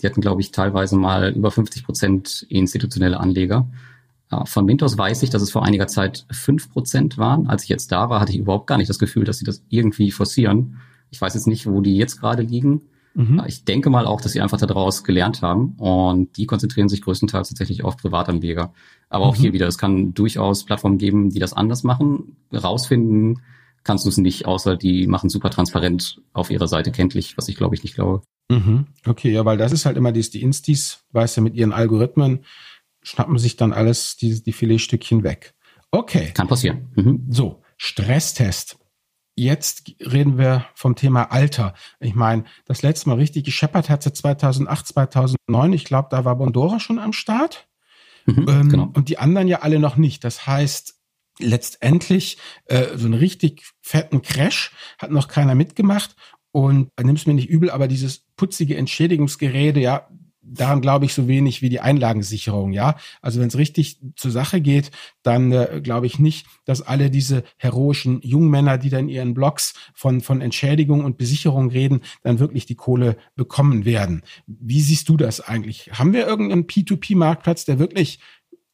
Die hatten, glaube ich, teilweise mal über 50 Prozent institutionelle Anleger. Ja, von Mintos weiß ich, dass es vor einiger Zeit fünf Prozent waren. Als ich jetzt da war, hatte ich überhaupt gar nicht das Gefühl, dass sie das irgendwie forcieren. Ich weiß jetzt nicht, wo die jetzt gerade liegen. Mhm. Ich denke mal auch, dass sie einfach daraus gelernt haben und die konzentrieren sich größtenteils tatsächlich auf Privatanleger. Aber mhm. auch hier wieder, es kann durchaus Plattformen geben, die das anders machen. Rausfinden kannst du es nicht, außer die machen super transparent auf ihrer Seite kenntlich, was ich glaube ich nicht glaube. Mhm. Okay, ja, weil das ist halt immer dies, die Instis, weißt du, mit ihren Algorithmen schnappen sich dann alles die, die Filetstückchen weg. Okay. Kann passieren. Mhm. So, Stresstest. Jetzt reden wir vom Thema Alter. Ich meine, das letzte Mal richtig gescheppert hat sie 2008, 2009. Ich glaube, da war Bondora schon am Start. Mhm, ähm, genau. Und die anderen ja alle noch nicht. Das heißt, letztendlich äh, so einen richtig fetten Crash hat noch keiner mitgemacht. Und nimm's mir nicht übel, aber dieses putzige Entschädigungsgerede, ja, daran glaube ich so wenig wie die Einlagensicherung, ja. Also wenn es richtig zur Sache geht, dann äh, glaube ich nicht, dass alle diese heroischen Jungmänner, die dann in ihren Blogs von, von Entschädigung und Besicherung reden, dann wirklich die Kohle bekommen werden. Wie siehst du das eigentlich? Haben wir irgendeinen P2P-Marktplatz, der wirklich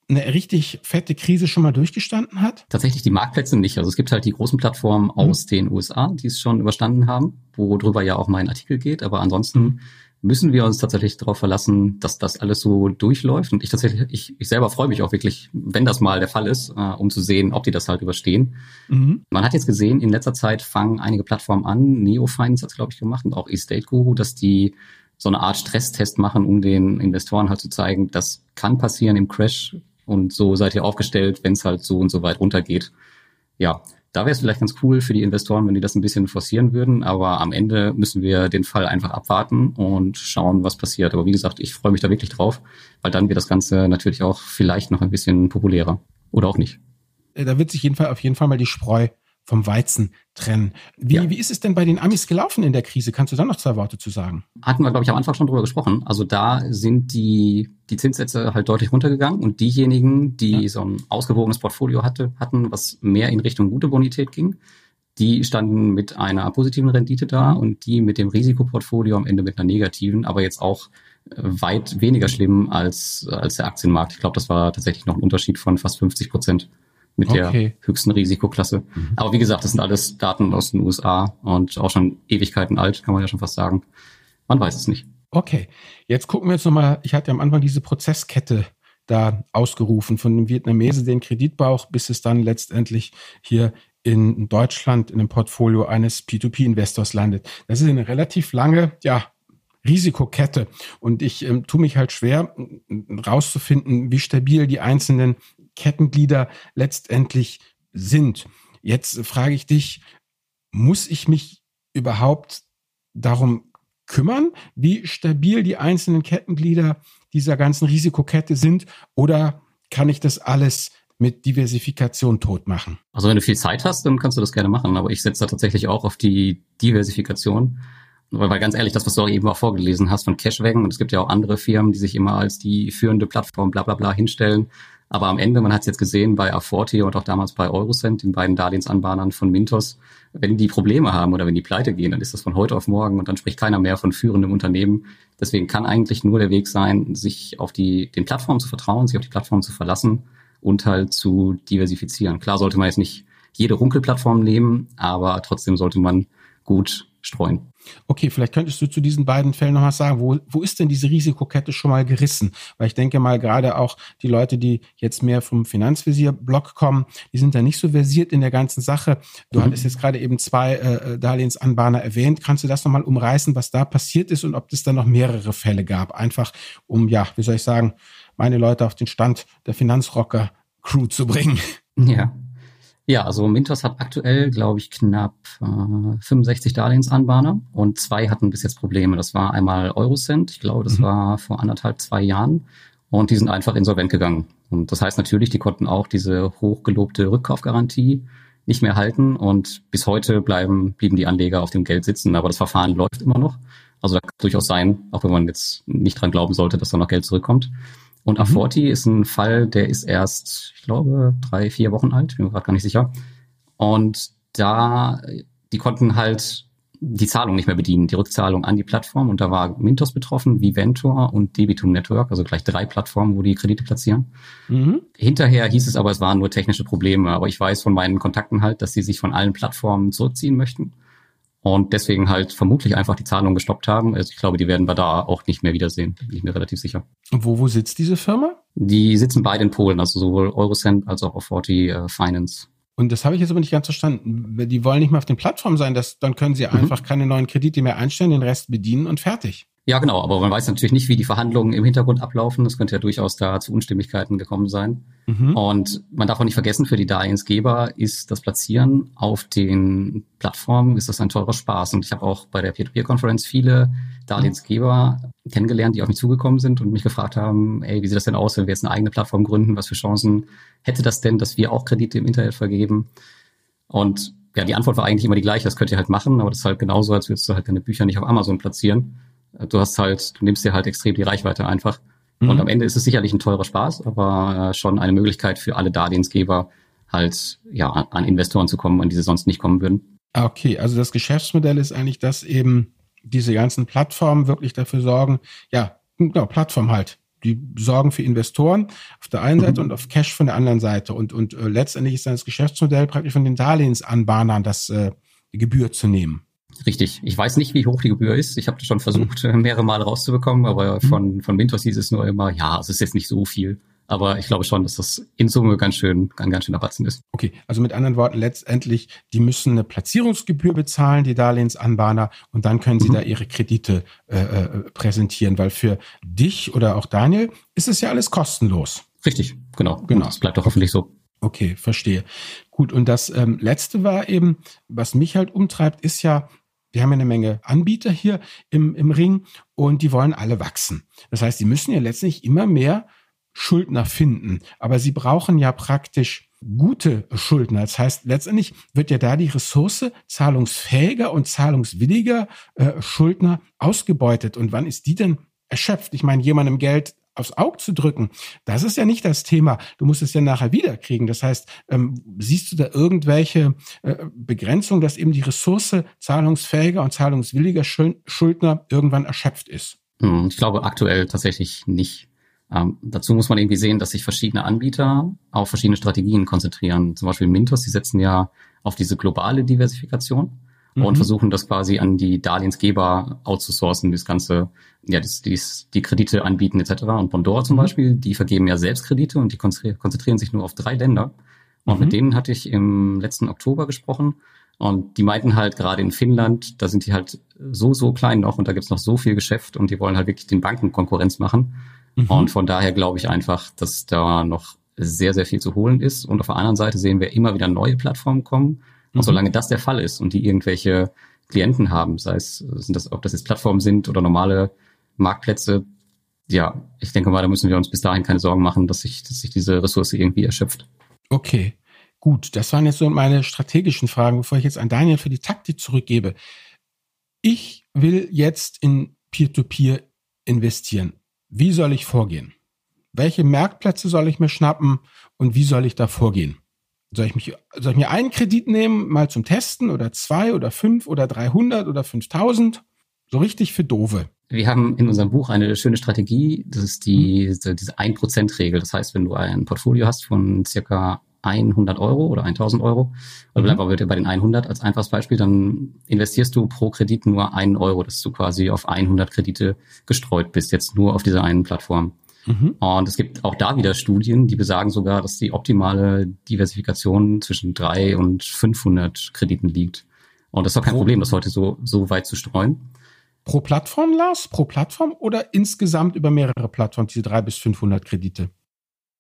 eine richtig fette Krise schon mal durchgestanden hat? Tatsächlich die Marktplätze nicht. Also es gibt halt die großen Plattformen aus mhm. den USA, die es schon überstanden haben, worüber ja auch mein Artikel geht. Aber ansonsten mhm müssen wir uns tatsächlich darauf verlassen, dass das alles so durchläuft. Und ich tatsächlich, ich, ich selber freue mich auch wirklich, wenn das mal der Fall ist, äh, um zu sehen, ob die das halt überstehen. Mhm. Man hat jetzt gesehen, in letzter Zeit fangen einige Plattformen an, Neofinance hat es, glaube ich, gemacht und auch Estate Guru, dass die so eine Art Stresstest machen, um den Investoren halt zu zeigen, das kann passieren im Crash und so seid ihr aufgestellt, wenn es halt so und so weit runtergeht. Ja, da wäre es vielleicht ganz cool für die Investoren, wenn die das ein bisschen forcieren würden, aber am Ende müssen wir den Fall einfach abwarten und schauen, was passiert. Aber wie gesagt, ich freue mich da wirklich drauf, weil dann wird das Ganze natürlich auch vielleicht noch ein bisschen populärer oder auch nicht. Äh, da wird sich jeden Fall auf jeden Fall mal die Spreu vom Weizen trennen. Wie, ja. wie ist es denn bei den Amis gelaufen in der Krise? Kannst du da noch zwei Worte zu sagen? Hatten wir, glaube ich, am Anfang schon drüber gesprochen. Also da sind die, die Zinssätze halt deutlich runtergegangen und diejenigen, die ja. so ein ausgewogenes Portfolio hatte, hatten, was mehr in Richtung gute Bonität ging, die standen mit einer positiven Rendite da und die mit dem Risikoportfolio am Ende mit einer negativen, aber jetzt auch äh, weit weniger schlimm als, als der Aktienmarkt. Ich glaube, das war tatsächlich noch ein Unterschied von fast 50 Prozent mit okay. der höchsten Risikoklasse. Mhm. Aber wie gesagt, das sind alles Daten aus den USA und auch schon Ewigkeiten alt, kann man ja schon fast sagen. Man weiß es nicht. Okay, jetzt gucken wir jetzt nochmal, ich hatte am Anfang diese Prozesskette da ausgerufen, von dem Vietnamesen den Kreditbauch, bis es dann letztendlich hier in Deutschland in dem Portfolio eines P2P-Investors landet. Das ist eine relativ lange, ja, Risikokette. Und ich ähm, tue mich halt schwer, rauszufinden, wie stabil die einzelnen Kettenglieder letztendlich sind. Jetzt frage ich dich, muss ich mich überhaupt darum kümmern, wie stabil die einzelnen Kettenglieder dieser ganzen Risikokette sind? Oder kann ich das alles mit Diversifikation tot machen? Also wenn du viel Zeit hast, dann kannst du das gerne machen. Aber ich setze da tatsächlich auch auf die Diversifikation. Weil, weil ganz ehrlich, das, was du auch eben auch vorgelesen hast von Cashwagon, und es gibt ja auch andere Firmen, die sich immer als die führende Plattform bla bla bla hinstellen. Aber am Ende, man hat es jetzt gesehen bei A40 und auch damals bei Eurocent, den beiden Darlehensanbahnern von Mintos, wenn die Probleme haben oder wenn die pleite gehen, dann ist das von heute auf morgen und dann spricht keiner mehr von führendem Unternehmen. Deswegen kann eigentlich nur der Weg sein, sich auf die, den Plattformen zu vertrauen, sich auf die Plattform zu verlassen und halt zu diversifizieren. Klar sollte man jetzt nicht jede Runkelplattform nehmen, aber trotzdem sollte man gut streuen. Okay, vielleicht könntest du zu diesen beiden Fällen noch was sagen. Wo, wo ist denn diese Risikokette schon mal gerissen? Weil ich denke mal, gerade auch die Leute, die jetzt mehr vom Finanzvisier-Blog kommen, die sind da nicht so versiert in der ganzen Sache. Du mhm. hattest jetzt gerade eben zwei äh, äh, Darlehensanbahner erwähnt. Kannst du das nochmal umreißen, was da passiert ist und ob es da noch mehrere Fälle gab? Einfach um, ja, wie soll ich sagen, meine Leute auf den Stand der Finanzrocker-Crew zu bringen. Ja, ja, also Mintos hat aktuell, glaube ich, knapp äh, 65 Darlehensanbahner und zwei hatten bis jetzt Probleme. Das war einmal Eurocent, ich glaube, das mhm. war vor anderthalb, zwei Jahren und die sind einfach insolvent gegangen. Und das heißt natürlich, die konnten auch diese hochgelobte Rückkaufgarantie nicht mehr halten und bis heute bleiben, blieben die Anleger auf dem Geld sitzen, aber das Verfahren läuft immer noch. Also da kann durchaus sein, auch wenn man jetzt nicht dran glauben sollte, dass da noch Geld zurückkommt. Und mhm. A40 ist ein Fall, der ist erst, ich glaube, drei, vier Wochen alt, bin mir gerade gar nicht sicher. Und da, die konnten halt die Zahlung nicht mehr bedienen, die Rückzahlung an die Plattform. Und da war Mintos betroffen, Viventor und Debitum Network, also gleich drei Plattformen, wo die Kredite platzieren. Mhm. Hinterher hieß es aber, es waren nur technische Probleme. Aber ich weiß von meinen Kontakten halt, dass sie sich von allen Plattformen zurückziehen möchten und deswegen halt vermutlich einfach die Zahlung gestoppt haben. Also ich glaube, die werden wir da auch nicht mehr wiedersehen, bin ich mir relativ sicher. Und wo, wo sitzt diese Firma? Die sitzen beide in Polen, also sowohl Eurocent als auch auf 40 äh, Finance. Und das habe ich jetzt aber nicht ganz verstanden. Die wollen nicht mehr auf den Plattformen sein, das, dann können sie mhm. einfach keine neuen Kredite mehr einstellen, den Rest bedienen und fertig. Ja, genau, aber man weiß natürlich nicht, wie die Verhandlungen im Hintergrund ablaufen. Das könnte ja durchaus da zu Unstimmigkeiten gekommen sein. Mhm. Und man darf auch nicht vergessen, für die Darlehensgeber ist das Platzieren auf den Plattformen, ist das ein teurer Spaß. Und ich habe auch bei der Peer-to-Peer-Konferenz viele Darlehensgeber kennengelernt, die auf mich zugekommen sind und mich gefragt haben, ey, wie sieht das denn aus, wenn wir jetzt eine eigene Plattform gründen? Was für Chancen hätte das denn, dass wir auch Kredite im Internet vergeben? Und ja, die Antwort war eigentlich immer die gleiche, das könnt ihr halt machen, aber das ist halt genauso, als würdest du halt deine Bücher nicht auf Amazon platzieren du hast halt, du nimmst dir halt extrem die Reichweite einfach. Mhm. Und am Ende ist es sicherlich ein teurer Spaß, aber äh, schon eine Möglichkeit für alle Darlehensgeber, halt ja an Investoren zu kommen, an die sie sonst nicht kommen würden. Ah, okay, also das Geschäftsmodell ist eigentlich, dass eben diese ganzen Plattformen wirklich dafür sorgen, ja, genau, Plattform halt. Die sorgen für Investoren auf der einen Seite mhm. und auf Cash von der anderen Seite. Und, und äh, letztendlich ist dann das Geschäftsmodell praktisch von den Darlehensanbahnern, das äh, Gebühr zu nehmen. Richtig. Ich weiß nicht, wie hoch die Gebühr ist. Ich habe schon versucht, mhm. mehrere Male rauszubekommen, aber mhm. von, von Mintos hieß es nur immer, ja, es ist jetzt nicht so viel. Aber ich glaube schon, dass das in Summe ganz schön, ein ganz schöner Batzen ist. Okay, also mit anderen Worten, letztendlich, die müssen eine Platzierungsgebühr bezahlen, die Darlehensanbahner, und dann können sie mhm. da ihre Kredite äh, äh, präsentieren, weil für dich oder auch Daniel ist es ja alles kostenlos. Richtig, genau. Genau. Und das bleibt doch hoffentlich so. Okay, verstehe. Gut, und das ähm, letzte war eben, was mich halt umtreibt, ist ja, wir haben ja eine Menge Anbieter hier im, im Ring und die wollen alle wachsen. Das heißt, die müssen ja letztlich immer mehr Schuldner finden. Aber sie brauchen ja praktisch gute Schuldner. Das heißt, letztendlich wird ja da die Ressource zahlungsfähiger und zahlungswilliger äh, Schuldner ausgebeutet. Und wann ist die denn erschöpft? Ich meine, jemandem Geld aufs Auge zu drücken, das ist ja nicht das Thema. Du musst es ja nachher wiederkriegen. Das heißt, ähm, siehst du da irgendwelche äh, Begrenzungen, dass eben die Ressource zahlungsfähiger und zahlungswilliger Schuldner irgendwann erschöpft ist? Hm, ich glaube aktuell tatsächlich nicht. Ähm, dazu muss man irgendwie sehen, dass sich verschiedene Anbieter auf verschiedene Strategien konzentrieren. Zum Beispiel Mintos, die setzen ja auf diese globale Diversifikation mhm. und versuchen das quasi an die Darlehensgeber outzusourcen, das ganze, ja, das, dies, die Kredite anbieten etc. Und Bondora zum mhm. Beispiel, die vergeben ja selbst Kredite und die konzentrieren sich nur auf drei Länder. Und mhm. mit denen hatte ich im letzten Oktober gesprochen. Und die meinten halt gerade in Finnland, da sind die halt so, so klein noch und da gibt's noch so viel Geschäft und die wollen halt wirklich den Banken Konkurrenz machen. Mhm. Und von daher glaube ich einfach, dass da noch sehr, sehr viel zu holen ist. Und auf der anderen Seite sehen wir immer wieder neue Plattformen kommen und mhm. solange das der Fall ist und die irgendwelche Klienten haben, sei es, sind das, ob das jetzt Plattformen sind oder normale Marktplätze, ja, ich denke mal, da müssen wir uns bis dahin keine Sorgen machen, dass sich, dass sich diese Ressource irgendwie erschöpft. Okay, gut. Das waren jetzt so meine strategischen Fragen, bevor ich jetzt an Daniel für die Taktik zurückgebe. Ich will jetzt in Peer-to-Peer -Peer investieren. Wie soll ich vorgehen? Welche Marktplätze soll ich mir schnappen und wie soll ich da vorgehen? Soll ich, mich, soll ich mir einen Kredit nehmen, mal zum Testen oder zwei oder fünf oder 300 oder 5000? So richtig für Dove. Wir haben in unserem Buch eine schöne Strategie. Das ist die, diese 1%-Regel. Das heißt, wenn du ein Portfolio hast von circa 100 Euro oder 1000 Euro, oder mhm. bleib aber bitte bei den 100 als einfaches Beispiel, dann investierst du pro Kredit nur einen Euro, dass du quasi auf 100 Kredite gestreut bist, jetzt nur auf dieser einen Plattform. Mhm. Und es gibt auch da wieder Studien, die besagen sogar, dass die optimale Diversifikation zwischen drei und 500 Krediten liegt. Und das ist doch kein pro, Problem, das heute so, so weit zu streuen. Pro Plattform, Lars? Pro Plattform oder insgesamt über mehrere Plattformen, diese drei bis 500 Kredite?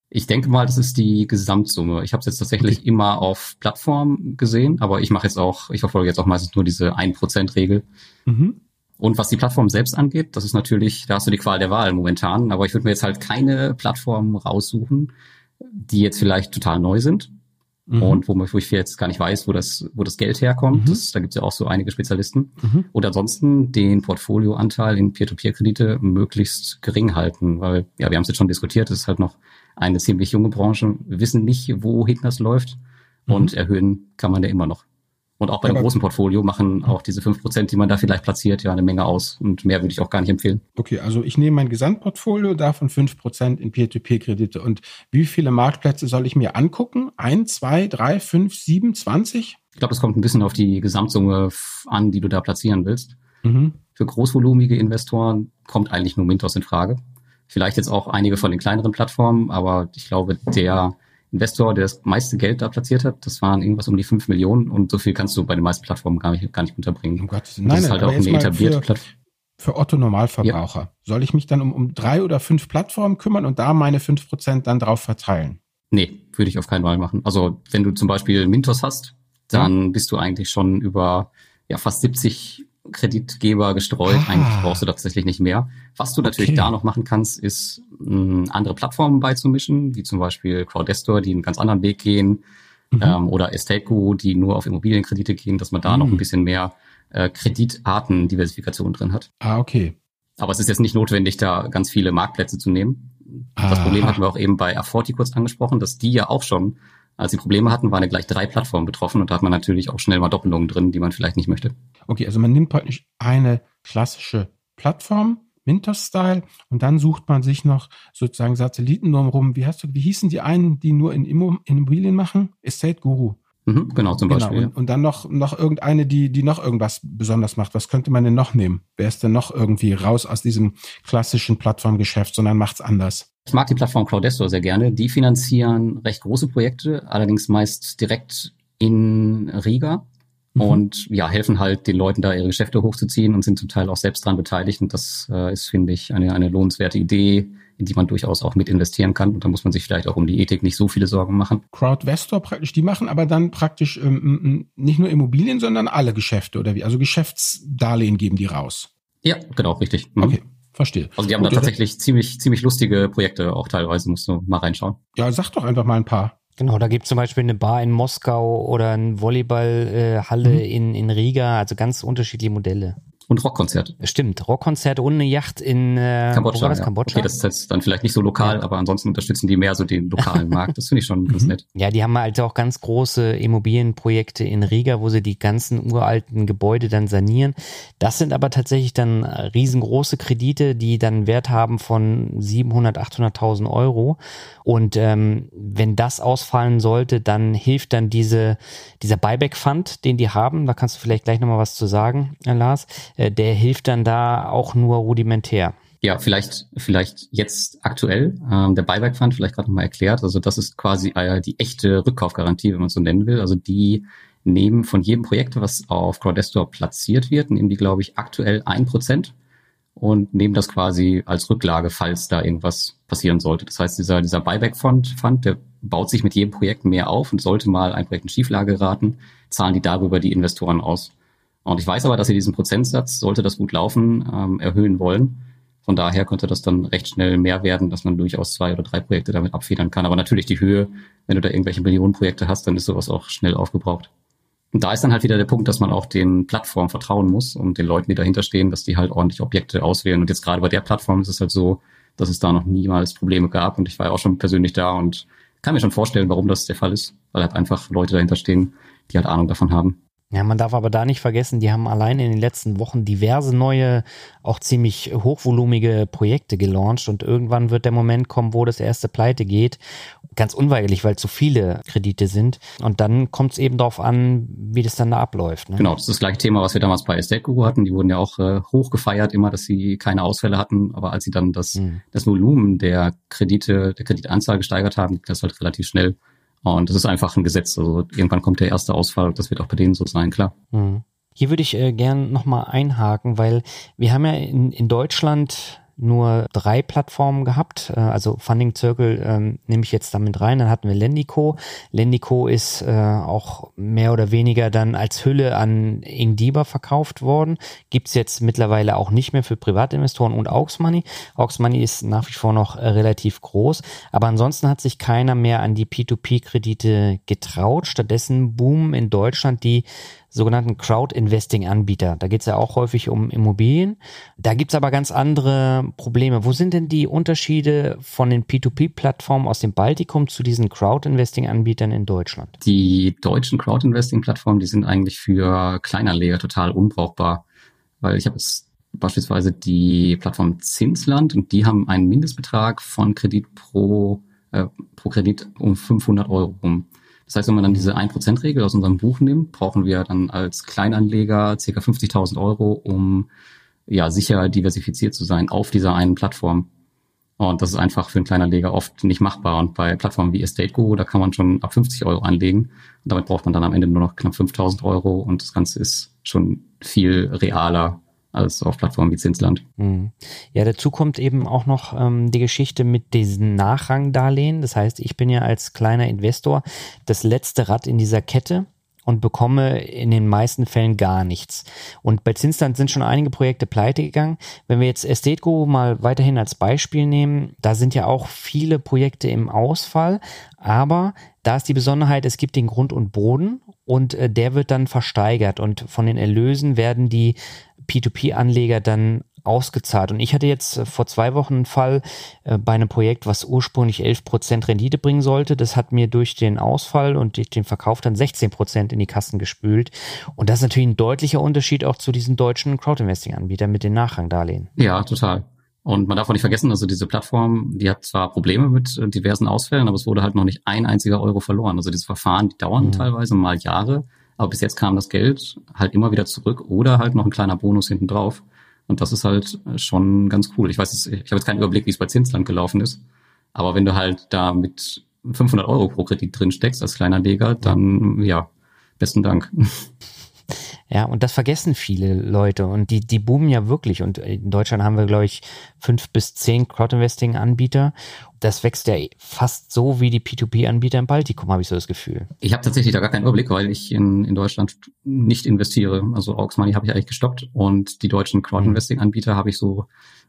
Ich denke mal, das ist die Gesamtsumme. Ich habe es jetzt tatsächlich okay. immer auf Plattform gesehen, aber ich mache jetzt auch, ich verfolge jetzt auch meistens nur diese 1%-Regel. Mhm. Und was die Plattform selbst angeht, das ist natürlich, da hast du die Qual der Wahl momentan, aber ich würde mir jetzt halt keine Plattform raussuchen, die jetzt vielleicht total neu sind mhm. und wo, wo ich jetzt gar nicht weiß, wo das, wo das Geld herkommt. Mhm. Das, da gibt es ja auch so einige Spezialisten. Mhm. Und ansonsten den Portfolioanteil in Peer-to-Peer-Kredite möglichst gering halten, weil, ja, wir haben es jetzt schon diskutiert, es ist halt noch eine ziemlich junge Branche. Wir wissen nicht, wohin das läuft und mhm. erhöhen kann man ja immer noch. Und auch bei einem großen Portfolio machen auch diese fünf Prozent, die man da vielleicht platziert, ja eine Menge aus. Und mehr würde ich auch gar nicht empfehlen. Okay, also ich nehme mein Gesamtportfolio, davon fünf Prozent in Peer-to-Peer-Kredite. Und wie viele Marktplätze soll ich mir angucken? Ein, zwei, drei, fünf, sieben, zwanzig? Ich glaube, das kommt ein bisschen auf die Gesamtsumme an, die du da platzieren willst. Mhm. Für großvolumige Investoren kommt eigentlich nur Mintos in Frage. Vielleicht jetzt auch einige von den kleineren Plattformen, aber ich glaube, der Investor, der das meiste Geld da platziert hat, das waren irgendwas um die 5 Millionen und so viel kannst du bei den meisten Plattformen gar nicht, gar nicht unterbringen. Oh Gott, nein, das ist halt auch eine etablierte Plattform. Für Otto Normalverbraucher. Ja. Soll ich mich dann um, um drei oder fünf Plattformen kümmern und da meine fünf Prozent dann drauf verteilen? Nee, würde ich auf keinen Fall machen. Also wenn du zum Beispiel Mintos hast, dann ja. bist du eigentlich schon über ja, fast 70 Kreditgeber gestreut. Ah. Eigentlich brauchst du tatsächlich nicht mehr. Was du natürlich okay. da noch machen kannst, ist mh, andere Plattformen beizumischen, wie zum Beispiel Crowdestor, die einen ganz anderen Weg gehen, mhm. ähm, oder Estate Guru, die nur auf Immobilienkredite gehen, dass man da mhm. noch ein bisschen mehr äh, Kreditarten-Diversifikation drin hat. Ah, okay. Aber es ist jetzt nicht notwendig, da ganz viele Marktplätze zu nehmen. Das Problem hatten wir auch eben bei Afforti kurz angesprochen, dass die ja auch schon als sie Probleme hatten, waren ja gleich drei Plattformen betroffen und da hat man natürlich auch schnell mal Doppelungen drin, die man vielleicht nicht möchte. Okay, also man nimmt praktisch eine klassische Plattform, Mintos-Style, und dann sucht man sich noch sozusagen Satelliten drumherum. Wie hast du, wie hießen die einen, die nur in Immobilien machen? Estate Guru. Mhm, genau, zum genau. Beispiel. Und, und, dann noch, noch irgendeine, die, die noch irgendwas besonders macht. Was könnte man denn noch nehmen? Wer ist denn noch irgendwie raus aus diesem klassischen Plattformgeschäft, sondern macht's anders? Ich mag die Plattform Crowdestor sehr gerne. Die finanzieren recht große Projekte, allerdings meist direkt in Riga mhm. und ja, helfen halt den Leuten da ihre Geschäfte hochzuziehen und sind zum Teil auch selbst dran beteiligt. Und das äh, ist, finde ich, eine, eine lohnenswerte Idee, in die man durchaus auch mit investieren kann. Und da muss man sich vielleicht auch um die Ethik nicht so viele Sorgen machen. Crowdvestor praktisch, die machen aber dann praktisch ähm, nicht nur Immobilien, sondern alle Geschäfte oder wie? Also Geschäftsdarlehen geben die raus. Ja, genau, richtig. Mhm. Okay. Verstehe. Also die haben Gut, da tatsächlich ziemlich, ziemlich lustige Projekte auch teilweise, musst du mal reinschauen. Ja, sag doch einfach mal ein paar. Genau, da gibt es zum Beispiel eine Bar in Moskau oder eine Volleyballhalle mhm. in, in Riga, also ganz unterschiedliche Modelle. Und Rockkonzert. Stimmt, Rockkonzert und eine Yacht in äh, Kambodscha. Das, ja. Kambodscha? Okay, das ist jetzt dann vielleicht nicht so lokal, ja. aber ansonsten unterstützen die mehr so den lokalen Markt. Das finde ich schon ganz mhm. nett. Ja, die haben halt auch ganz große Immobilienprojekte in Riga, wo sie die ganzen uralten Gebäude dann sanieren. Das sind aber tatsächlich dann riesengroße Kredite, die dann Wert haben von 700, 800.000 Euro. Und ähm, wenn das ausfallen sollte, dann hilft dann diese, dieser Buyback-Fund, den die haben. Da kannst du vielleicht gleich nochmal was zu sagen, Lars äh, der hilft dann da auch nur rudimentär. Ja, vielleicht, vielleicht jetzt aktuell, ähm, der Buyback Fund vielleicht gerade nochmal erklärt. Also das ist quasi äh, die echte Rückkaufgarantie, wenn man so nennen will. Also die nehmen von jedem Projekt, was auf Crowdestor platziert wird, nehmen die, glaube ich, aktuell ein Prozent und nehmen das quasi als Rücklage, falls da irgendwas passieren sollte. Das heißt, dieser, dieser Buyback-Fund, Fund, der baut sich mit jedem Projekt mehr auf und sollte mal ein Projekt in Schieflage geraten, zahlen die darüber die Investoren aus. Und ich weiß aber, dass sie diesen Prozentsatz, sollte das gut laufen, ähm, erhöhen wollen. Von daher könnte das dann recht schnell mehr werden, dass man durchaus zwei oder drei Projekte damit abfedern kann. Aber natürlich die Höhe, wenn du da irgendwelche Millionenprojekte hast, dann ist sowas auch schnell aufgebraucht. Und da ist dann halt wieder der Punkt, dass man auch den Plattformen vertrauen muss und den Leuten, die dahinter stehen, dass die halt ordentlich Objekte auswählen. Und jetzt gerade bei der Plattform ist es halt so, dass es da noch niemals Probleme gab. Und ich war ja auch schon persönlich da und kann mir schon vorstellen, warum das der Fall ist. Weil halt einfach Leute dahinter stehen, die halt Ahnung davon haben. Ja, man darf aber da nicht vergessen, die haben allein in den letzten Wochen diverse neue, auch ziemlich hochvolumige Projekte gelauncht und irgendwann wird der Moment kommen, wo das erste Pleite geht. Ganz unweigerlich, weil zu viele Kredite sind. Und dann kommt es eben darauf an, wie das dann da abläuft. Ne? Genau, das ist das gleiche Thema, was wir damals bei Estate Guru hatten. Die wurden ja auch äh, hoch gefeiert, immer, dass sie keine Ausfälle hatten. Aber als sie dann das, mhm. das Volumen der Kredite, der Kreditanzahl gesteigert haben, das halt relativ schnell und das ist einfach ein Gesetz. Also irgendwann kommt der erste Ausfall. Das wird auch bei denen so sein, klar. Mhm. Hier würde ich äh, gern nochmal einhaken, weil wir haben ja in, in Deutschland nur drei Plattformen gehabt. Äh, also Funding Circle ähm, nehme ich jetzt damit rein. Dann hatten wir Lendico. Lendico ist äh, auch mehr oder weniger dann als Hülle an Ingdiba verkauft worden. Gibt's jetzt mittlerweile auch nicht mehr für Privatinvestoren und Aux Money. Aux Money ist nach wie vor noch äh, relativ groß. Aber ansonsten hat sich keiner mehr an die P2P-Kredite getraut. Stattdessen boomen in Deutschland die sogenannten Crowd-Investing-Anbieter. Da geht es ja auch häufig um Immobilien. Da gibt es aber ganz andere Probleme. Wo sind denn die Unterschiede von den P2P-Plattformen aus dem Baltikum zu diesen Crowd-Investing-Anbietern in Deutschland? Die deutschen Crowd-Investing-Plattformen, die sind eigentlich für Kleinanleger total unbrauchbar, weil ich habe jetzt beispielsweise die Plattform Zinsland und die haben einen Mindestbetrag von Kredit pro, äh, pro Kredit um 500 Euro rum. Das heißt, wenn man dann diese 1%-Regel aus unserem Buch nimmt, brauchen wir dann als Kleinanleger ca. 50.000 Euro, um ja sicher diversifiziert zu sein auf dieser einen Plattform. Und das ist einfach für einen Kleinanleger oft nicht machbar. Und bei Plattformen wie Estate da kann man schon ab 50 Euro anlegen. Und damit braucht man dann am Ende nur noch knapp 5.000 Euro. Und das Ganze ist schon viel realer als auf Plattformen wie Zinsland. Mhm. Ja, dazu kommt eben auch noch ähm, die Geschichte mit diesen Nachrangdarlehen. Das heißt, ich bin ja als kleiner Investor das letzte Rad in dieser Kette und bekomme in den meisten Fällen gar nichts. Und bei Zinsland sind schon einige Projekte pleite gegangen. Wenn wir jetzt Estetgo mal weiterhin als Beispiel nehmen, da sind ja auch viele Projekte im Ausfall, aber da ist die Besonderheit, es gibt den Grund und Boden und äh, der wird dann versteigert und von den Erlösen werden die P2P-Anleger dann ausgezahlt. Und ich hatte jetzt äh, vor zwei Wochen einen Fall äh, bei einem Projekt, was ursprünglich 11% Rendite bringen sollte. Das hat mir durch den Ausfall und durch den Verkauf dann 16% in die Kassen gespült. Und das ist natürlich ein deutlicher Unterschied auch zu diesen deutschen Crowdinvesting-Anbietern mit den Nachrangdarlehen. Ja, total. Und man darf auch nicht vergessen, also diese Plattform, die hat zwar Probleme mit äh, diversen Ausfällen, aber es wurde halt noch nicht ein einziger Euro verloren. Also diese Verfahren, die dauern mhm. teilweise mal Jahre. Aber bis jetzt kam das Geld halt immer wieder zurück oder halt noch ein kleiner Bonus hinten drauf. Und das ist halt schon ganz cool. Ich weiß, jetzt, ich habe jetzt keinen Überblick, wie es bei Zinsland gelaufen ist. Aber wenn du halt da mit 500 Euro pro Kredit drin steckst als kleiner Leger, dann ja, besten Dank. Ja, und das vergessen viele Leute und die, die boomen ja wirklich. Und in Deutschland haben wir, glaube ich, fünf bis zehn Crowdinvesting-Anbieter. Das wächst ja fast so wie die P2P-Anbieter im Baltikum, habe ich so das Gefühl. Ich habe tatsächlich da gar keinen Überblick, weil ich in, in Deutschland nicht investiere. Also Aux Money habe ich eigentlich gestoppt und die deutschen Crowdinvesting-Anbieter habe ich so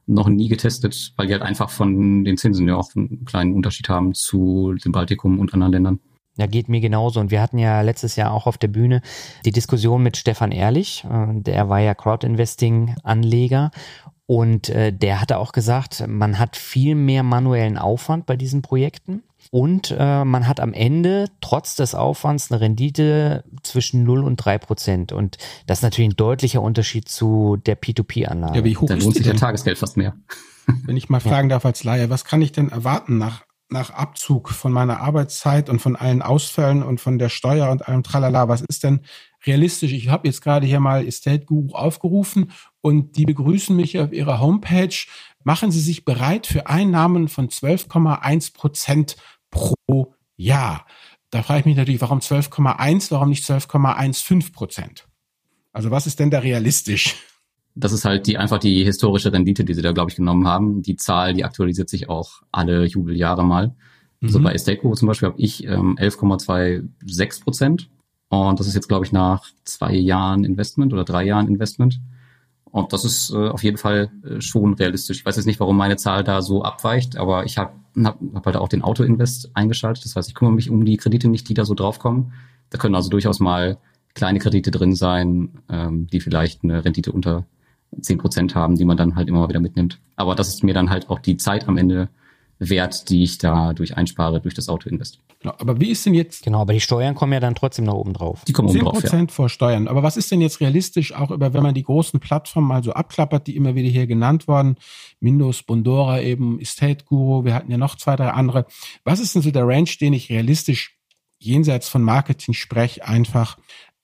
noch nie getestet, weil die halt einfach von den Zinsen ja auch einen kleinen Unterschied haben zu dem Baltikum und anderen Ländern. Ja, geht mir genauso. Und wir hatten ja letztes Jahr auch auf der Bühne die Diskussion mit Stefan Ehrlich. Äh, der war ja Crowdinvesting-Anleger. Und äh, der hatte auch gesagt, man hat viel mehr manuellen Aufwand bei diesen Projekten. Und äh, man hat am Ende trotz des Aufwands eine Rendite zwischen 0 und 3 Prozent. Und das ist natürlich ein deutlicher Unterschied zu der P2P-Anlage. Ja, wie hoch Dann lohnt sich der Tagesgeld fast mehr. Wenn ich mal fragen darf als Laie, was kann ich denn erwarten nach nach Abzug von meiner Arbeitszeit und von allen Ausfällen und von der Steuer und allem Tralala, was ist denn realistisch? Ich habe jetzt gerade hier mal Estate Guru aufgerufen und die begrüßen mich auf ihrer Homepage. Machen Sie sich bereit für Einnahmen von 12,1 Prozent pro Jahr. Da frage ich mich natürlich, warum 12,1, warum nicht 12,15 Prozent? Also was ist denn da realistisch? Das ist halt die einfach die historische Rendite, die sie da, glaube ich, genommen haben. Die Zahl, die aktualisiert sich auch alle Jubeljahre mal. Mhm. Also bei Estaco zum Beispiel habe ich ähm, 11,26 Prozent. Und das ist jetzt, glaube ich, nach zwei Jahren Investment oder drei Jahren Investment. Und das ist äh, auf jeden Fall äh, schon realistisch. Ich weiß jetzt nicht, warum meine Zahl da so abweicht, aber ich habe hab, hab halt auch den Auto-Invest eingeschaltet. Das heißt, ich kümmere mich um die Kredite nicht, die da so draufkommen. Da können also durchaus mal kleine Kredite drin sein, ähm, die vielleicht eine Rendite unter zehn Prozent haben, die man dann halt immer wieder mitnimmt. Aber das ist mir dann halt auch die Zeit am Ende wert, die ich dadurch einspare durch das Autoinvest. Genau, aber wie ist denn jetzt? Genau, aber die Steuern kommen ja dann trotzdem noch oben drauf. Die kommen oben drauf. 10% ja. vor Steuern. Aber was ist denn jetzt realistisch, auch über, wenn man die großen Plattformen mal so abklappert, die immer wieder hier genannt worden, Windows, Bondora eben, Estate Guru, wir hatten ja noch zwei, drei andere. Was ist denn so der Range, den ich realistisch jenseits von Marketing spreche, einfach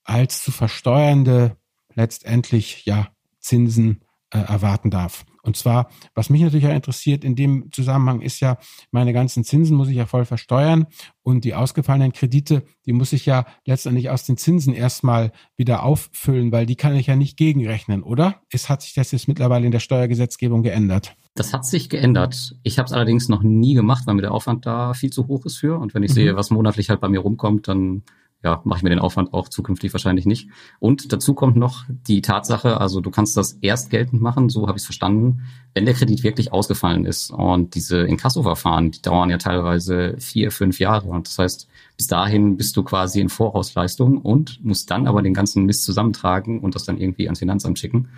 als zu versteuernde letztendlich ja Zinsen äh, erwarten darf. Und zwar, was mich natürlich ja interessiert in dem Zusammenhang ist ja, meine ganzen Zinsen muss ich ja voll versteuern und die ausgefallenen Kredite, die muss ich ja letztendlich aus den Zinsen erstmal wieder auffüllen, weil die kann ich ja nicht gegenrechnen, oder? Es hat sich das jetzt mittlerweile in der Steuergesetzgebung geändert. Das hat sich geändert. Ich habe es allerdings noch nie gemacht, weil mir der Aufwand da viel zu hoch ist für. Und wenn ich mhm. sehe, was monatlich halt bei mir rumkommt, dann ja, mache ich mir den Aufwand auch zukünftig wahrscheinlich nicht. Und dazu kommt noch die Tatsache, also du kannst das erst geltend machen, so habe ich es verstanden, wenn der Kredit wirklich ausgefallen ist. Und diese Inkasso-Verfahren, die dauern ja teilweise vier, fünf Jahre. Und das heißt, bis dahin bist du quasi in Vorausleistung und musst dann aber den ganzen Mist zusammentragen und das dann irgendwie ans Finanzamt schicken.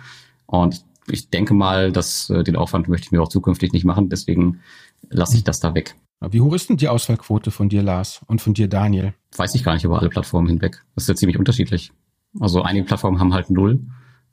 Und ich denke mal, dass äh, den Aufwand möchte ich mir auch zukünftig nicht machen. Deswegen lasse ich das da weg. Wie hoch ist denn die Ausfallquote von dir, Lars, und von dir, Daniel? Weiß ich gar nicht über alle Plattformen hinweg. Das ist ja ziemlich unterschiedlich. Also einige Plattformen haben halt null,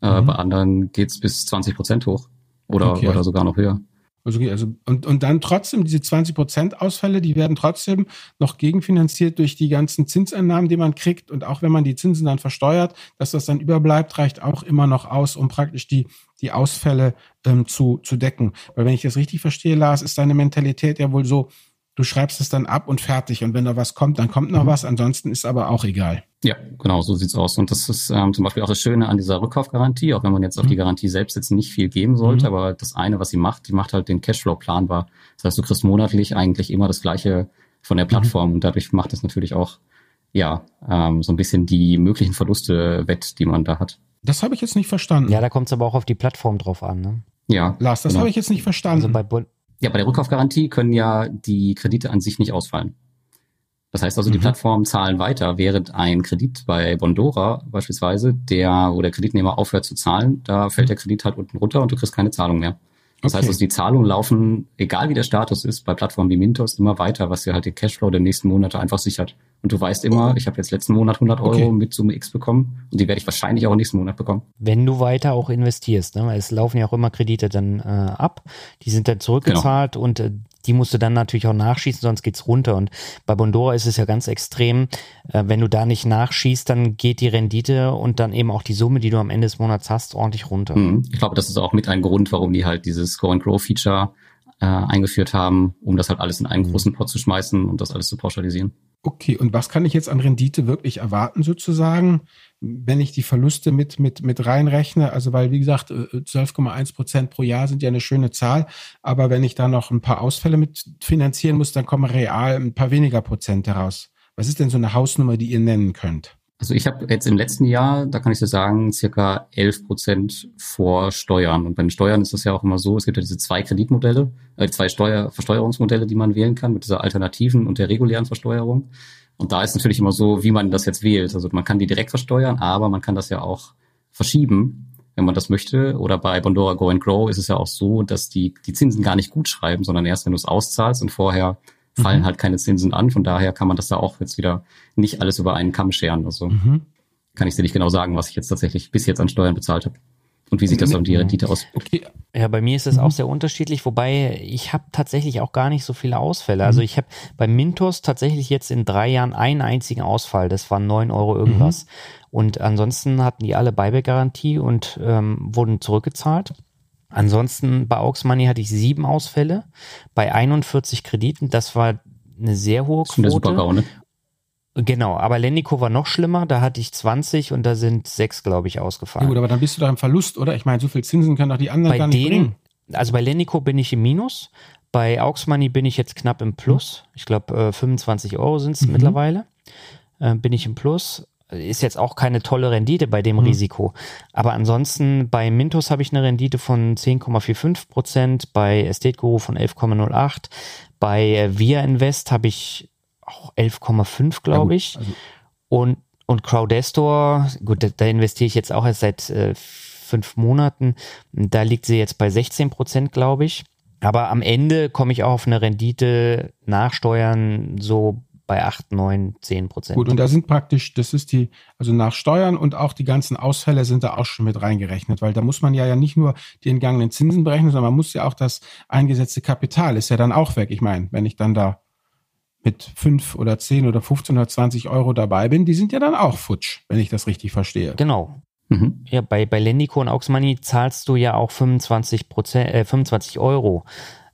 äh, mhm. bei anderen geht's bis 20 Prozent hoch oder, okay. oder sogar noch höher. Also, also und, und dann trotzdem diese 20 Prozent Ausfälle, die werden trotzdem noch gegenfinanziert durch die ganzen Zinseinnahmen, die man kriegt. Und auch wenn man die Zinsen dann versteuert, dass das dann überbleibt, reicht auch immer noch aus, um praktisch die, die Ausfälle ähm, zu, zu decken. Weil wenn ich das richtig verstehe, Lars, ist deine Mentalität ja wohl so, du schreibst es dann ab und fertig. Und wenn da was kommt, dann kommt noch mhm. was. Ansonsten ist aber auch egal. Ja, genau, so sieht's aus. Und das ist ähm, zum Beispiel auch das Schöne an dieser Rückkaufgarantie, auch wenn man jetzt auf die mhm. Garantie selbst jetzt nicht viel geben sollte, mhm. aber das eine, was sie macht, die macht halt den Cashflow planbar. Das heißt, du kriegst monatlich eigentlich immer das Gleiche von der mhm. Plattform mhm. und dadurch macht es natürlich auch, ja, ähm, so ein bisschen die möglichen Verluste wett, die man da hat. Das habe ich jetzt nicht verstanden. Ja, da kommt es aber auch auf die Plattform drauf an, ne? Ja. Lars, das genau. habe ich jetzt nicht verstanden. Also bei, ja, bei der Rückkaufgarantie können ja die Kredite an sich nicht ausfallen. Das heißt also, die mhm. Plattformen zahlen weiter, während ein Kredit bei Bondora beispielsweise, der, wo der Kreditnehmer aufhört zu zahlen, da fällt der Kredit halt unten runter und du kriegst keine Zahlung mehr. Das okay. heißt also, die Zahlungen laufen, egal wie der Status ist, bei Plattformen wie Mintos immer weiter, was dir halt den Cashflow der nächsten Monate einfach sichert. Und du weißt immer, ich habe jetzt letzten Monat 100 Euro okay. mit Summe X bekommen und die werde ich wahrscheinlich auch nächsten Monat bekommen. Wenn du weiter auch investierst, ne? es laufen ja auch immer Kredite dann äh, ab, die sind dann zurückgezahlt genau. und äh, die musst du dann natürlich auch nachschießen, sonst geht's runter. Und bei Bondora ist es ja ganz extrem, äh, wenn du da nicht nachschießt, dann geht die Rendite und dann eben auch die Summe, die du am Ende des Monats hast, ordentlich runter. Mhm. Ich glaube, das ist auch mit ein Grund, warum die halt dieses Score and Grow Feature äh, eingeführt haben, um das halt alles in einen mhm. großen Pot zu schmeißen und das alles zu pauschalisieren. Okay, und was kann ich jetzt an Rendite wirklich erwarten sozusagen, wenn ich die Verluste mit, mit, mit reinrechne? Also weil, wie gesagt, 12,1 äh, Prozent pro Jahr sind ja eine schöne Zahl, aber wenn ich da noch ein paar Ausfälle mit finanzieren muss, dann kommen real ein paar weniger Prozent heraus. Was ist denn so eine Hausnummer, die ihr nennen könnt? Also ich habe jetzt im letzten Jahr, da kann ich dir sagen, circa 11 Prozent vor Steuern. Und bei den Steuern ist das ja auch immer so, es gibt ja diese zwei Kreditmodelle, äh, zwei Steuer Versteuerungsmodelle, die man wählen kann mit dieser alternativen und der regulären Versteuerung. Und da ist natürlich immer so, wie man das jetzt wählt. Also man kann die direkt versteuern, aber man kann das ja auch verschieben, wenn man das möchte. Oder bei Bondora Go and Grow ist es ja auch so, dass die die Zinsen gar nicht gut schreiben, sondern erst, wenn du es auszahlst und vorher fallen mhm. halt keine Zinsen an. Von daher kann man das da auch jetzt wieder nicht alles über einen Kamm scheren. Also mhm. kann ich dir nicht genau sagen, was ich jetzt tatsächlich bis jetzt an Steuern bezahlt habe. Und wie sieht das auf die Rendite aus? Okay. Ja, bei mir ist es auch sehr unterschiedlich, wobei ich habe tatsächlich auch gar nicht so viele Ausfälle. Also mhm. ich habe bei Mintos tatsächlich jetzt in drei Jahren einen einzigen Ausfall. Das waren neun Euro irgendwas. Mhm. Und ansonsten hatten die alle Buyback-Garantie und ähm, wurden zurückgezahlt. Ansonsten bei Aux Money hatte ich sieben Ausfälle bei 41 Krediten. Das war eine sehr hohe Quote. Super GAU, ne? Genau, aber Lendico war noch schlimmer, da hatte ich 20 und da sind sechs, glaube ich, ausgefallen. Ja gut, aber dann bist du da im Verlust, oder? Ich meine, so viel Zinsen können doch die anderen bei gar nicht denen, bringen. Also bei Lendico bin ich im Minus, bei Aux Money bin ich jetzt knapp im Plus. Ich glaube, äh, 25 Euro sind es mhm. mittlerweile. Äh, bin ich im Plus ist jetzt auch keine tolle Rendite bei dem mhm. Risiko. Aber ansonsten bei Mintos habe ich eine Rendite von 10,45 Prozent, bei Estate Guru von 11,08, bei Via Invest habe ich auch 11,5, glaube ich. Also und, und Crowdestor, gut, da, da, investiere ich jetzt auch erst seit äh, fünf Monaten. Da liegt sie jetzt bei 16 Prozent, glaube ich. Aber am Ende komme ich auch auf eine Rendite nach Steuern so bei 8, 9, 10 Prozent. Gut, und da sind praktisch, das ist die, also nach Steuern und auch die ganzen Ausfälle sind da auch schon mit reingerechnet, weil da muss man ja, ja nicht nur die entgangenen Zinsen berechnen, sondern man muss ja auch das eingesetzte Kapital ist ja dann auch weg. Ich meine, wenn ich dann da mit 5 oder 10 oder 15 oder 20 Euro dabei bin, die sind ja dann auch futsch, wenn ich das richtig verstehe. Genau. Mhm. Ja, bei, bei Lendico und Aux Money zahlst du ja auch 25 Prozent, äh, 25 Euro.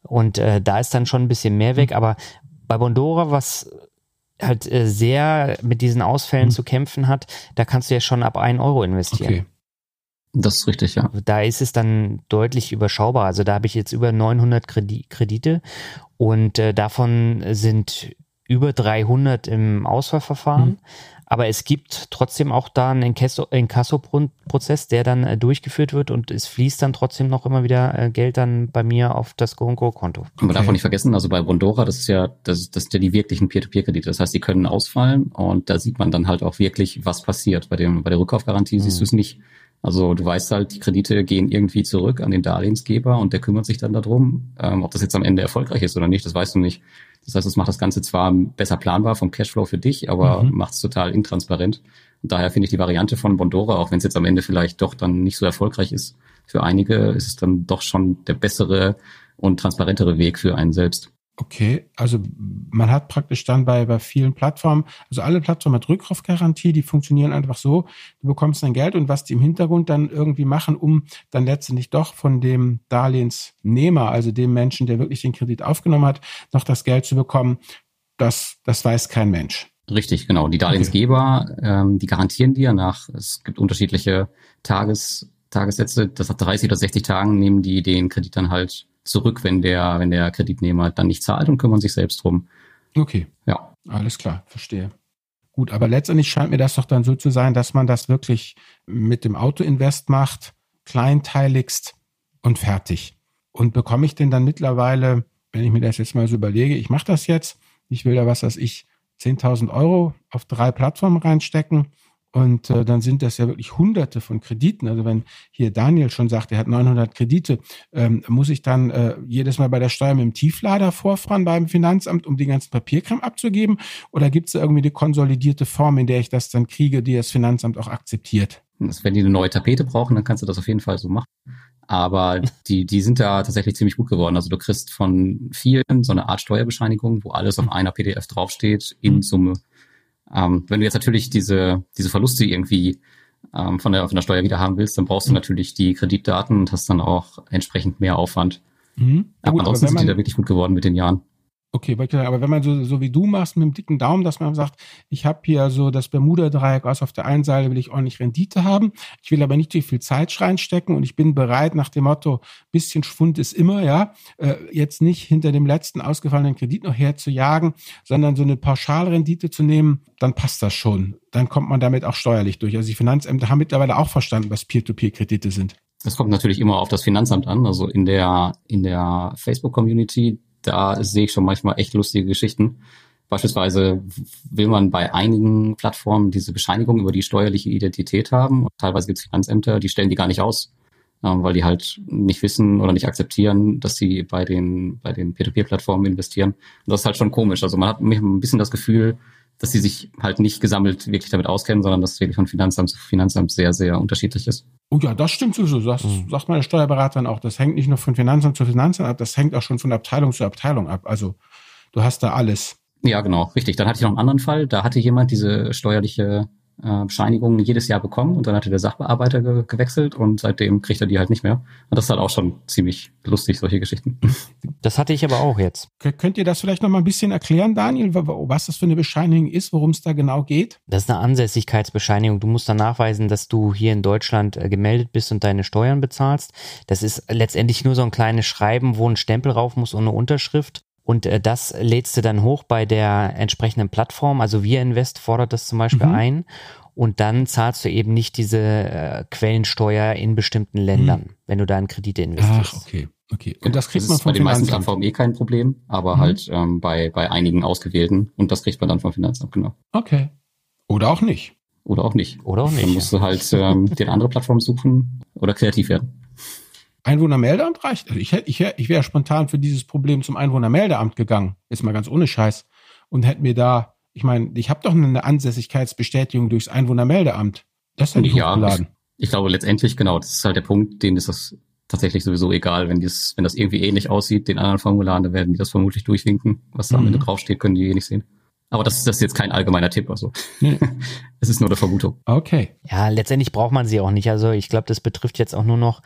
Und äh, da ist dann schon ein bisschen mehr weg, mhm. aber bei Bondora, was halt äh, sehr mit diesen Ausfällen mhm. zu kämpfen hat, da kannst du ja schon ab 1 Euro investieren. Okay. Das ist richtig, ja. Da ist es dann deutlich überschaubar. Also da habe ich jetzt über 900 Kredite und äh, davon sind über 300 im Auswahlverfahren. Mhm. Aber es gibt trotzdem auch da einen Inkasso-Prozess, der dann äh, durchgeführt wird und es fließt dann trotzdem noch immer wieder äh, Geld dann bei mir auf das Go-Konto. Okay. Man darf auch nicht vergessen, also bei Bondora, das ist ja, das, das sind ja die wirklichen Peer-to-Peer-Kredite. Das heißt, die können ausfallen und da sieht man dann halt auch wirklich, was passiert. Bei dem, bei der Rückkaufgarantie mhm. siehst du es nicht. Also du weißt halt, die Kredite gehen irgendwie zurück an den Darlehensgeber und der kümmert sich dann darum. Ähm, ob das jetzt am Ende erfolgreich ist oder nicht, das weißt du nicht. Das heißt, es macht das Ganze zwar besser planbar vom Cashflow für dich, aber mhm. macht es total intransparent. Und daher finde ich die Variante von Bondora, auch wenn es jetzt am Ende vielleicht doch dann nicht so erfolgreich ist, für einige ist es dann doch schon der bessere und transparentere Weg für einen selbst. Okay, also man hat praktisch dann bei, bei vielen Plattformen, also alle Plattformen mit Rückkaufgarantie, die funktionieren einfach so, du bekommst dein Geld und was die im Hintergrund dann irgendwie machen, um dann letztendlich doch von dem Darlehensnehmer, also dem Menschen, der wirklich den Kredit aufgenommen hat, noch das Geld zu bekommen, das, das weiß kein Mensch. Richtig, genau. Die Darlehensgeber, okay. ähm, die garantieren dir nach, es gibt unterschiedliche Tages, Tagessätze, das hat 30 oder 60 Tagen nehmen die den Kredit dann halt zurück, wenn der, wenn der Kreditnehmer dann nicht zahlt und kümmern sich selbst drum. Okay. Ja. Alles klar, verstehe. Gut, aber letztendlich scheint mir das doch dann so zu sein, dass man das wirklich mit dem Autoinvest macht, kleinteiligst und fertig. Und bekomme ich denn dann mittlerweile, wenn ich mir das jetzt mal so überlege, ich mache das jetzt, ich will da was, was ich 10.000 Euro auf drei Plattformen reinstecken, und äh, dann sind das ja wirklich hunderte von Krediten. Also wenn hier Daniel schon sagt, er hat 900 Kredite, ähm, muss ich dann äh, jedes Mal bei der Steuer mit dem Tieflader vorfahren beim Finanzamt, um den ganzen Papierkram abzugeben? Oder gibt es da irgendwie eine konsolidierte Form, in der ich das dann kriege, die das Finanzamt auch akzeptiert? Wenn die eine neue Tapete brauchen, dann kannst du das auf jeden Fall so machen. Aber die, die sind da tatsächlich ziemlich gut geworden. Also du kriegst von vielen so eine Art Steuerbescheinigung, wo alles auf einer PDF draufsteht, in mhm. Summe. Ähm, wenn du jetzt natürlich diese, diese Verluste irgendwie ähm, von, der, von der Steuer wieder haben willst, dann brauchst du mhm. natürlich die Kreditdaten und hast dann auch entsprechend mehr Aufwand. Mhm. Ja, gut, ansonsten sind die da wirklich gut geworden mit den Jahren. Okay, aber wenn man so, so wie du machst mit dem dicken Daumen, dass man sagt, ich habe hier so das Bermuda-Dreieck aus, auf der einen Seite will ich ordentlich Rendite haben, ich will aber nicht zu viel Zeit reinstecken und ich bin bereit nach dem Motto, bisschen Schwund ist immer, ja, äh, jetzt nicht hinter dem letzten ausgefallenen Kredit noch herzujagen, sondern so eine Pauschalrendite zu nehmen, dann passt das schon. Dann kommt man damit auch steuerlich durch. Also die Finanzämter haben mittlerweile auch verstanden, was Peer-to-Peer-Kredite sind. Das kommt natürlich immer auf das Finanzamt an. Also in der, in der Facebook-Community, da sehe ich schon manchmal echt lustige Geschichten. Beispielsweise will man bei einigen Plattformen diese Bescheinigung über die steuerliche Identität haben. Und teilweise gibt es Finanzämter, die stellen die gar nicht aus, ähm, weil die halt nicht wissen oder nicht akzeptieren, dass sie bei den, bei den Peer-to-Peer-Plattformen investieren. Und das ist halt schon komisch. Also man hat ein bisschen das Gefühl, dass sie sich halt nicht gesammelt wirklich damit auskennen, sondern dass es wirklich von Finanzamt zu Finanzamt sehr, sehr unterschiedlich ist. Oh ja, das stimmt sowieso. Das mhm. sagt meine Steuerberaterin auch. Das hängt nicht nur von Finanzamt zu Finanzamt ab, das hängt auch schon von Abteilung zu Abteilung ab. Also du hast da alles. Ja, genau, richtig. Dann hatte ich noch einen anderen Fall. Da hatte jemand diese steuerliche äh, Bescheinigungen jedes Jahr bekommen und dann hatte der Sachbearbeiter ge gewechselt und seitdem kriegt er die halt nicht mehr. Und das ist halt auch schon ziemlich lustig, solche Geschichten. Das hatte ich aber auch jetzt. Könnt ihr das vielleicht noch mal ein bisschen erklären, Daniel, was das für eine Bescheinigung ist, worum es da genau geht? Das ist eine Ansässigkeitsbescheinigung. Du musst dann nachweisen, dass du hier in Deutschland äh, gemeldet bist und deine Steuern bezahlst. Das ist letztendlich nur so ein kleines Schreiben, wo ein Stempel rauf muss und eine Unterschrift. Und äh, das lädst du dann hoch bei der entsprechenden Plattform. Also wir Invest fordert das zum Beispiel mhm. ein. Und dann zahlst du eben nicht diese äh, Quellensteuer in bestimmten Ländern, mhm. wenn du da in Kredite investierst. Ach, okay. Okay. Und das kriegt das man von bei den meisten Plattformen eh kein Problem, aber mhm. halt ähm, bei, bei einigen ausgewählten. Und das kriegt man dann vom Finanzamt, genau. Okay. Oder auch nicht. Oder auch nicht. Oder auch nicht. Dann musst ja. du halt ähm, dir eine andere Plattform suchen oder kreativ werden. Einwohnermeldeamt reicht. Also ich, hätte, ich, ich wäre spontan für dieses Problem zum Einwohnermeldeamt gegangen. Ist mal ganz ohne Scheiß. Und hätte mir da, ich meine, ich habe doch eine Ansässigkeitsbestätigung durchs Einwohnermeldeamt. Das hätte ich ja, hochgeladen. Ich, ich glaube letztendlich, genau, das ist halt der Punkt, den ist das tatsächlich sowieso egal. Wenn, dies, wenn das irgendwie ähnlich aussieht, den anderen Formularen, dann werden die das vermutlich durchwinken. Was da mhm. am Ende draufsteht, können die eh nicht sehen. Aber das, das ist jetzt kein allgemeiner Tipp. Also es ist nur eine Vermutung. Okay. Ja, letztendlich braucht man sie auch nicht. Also ich glaube, das betrifft jetzt auch nur noch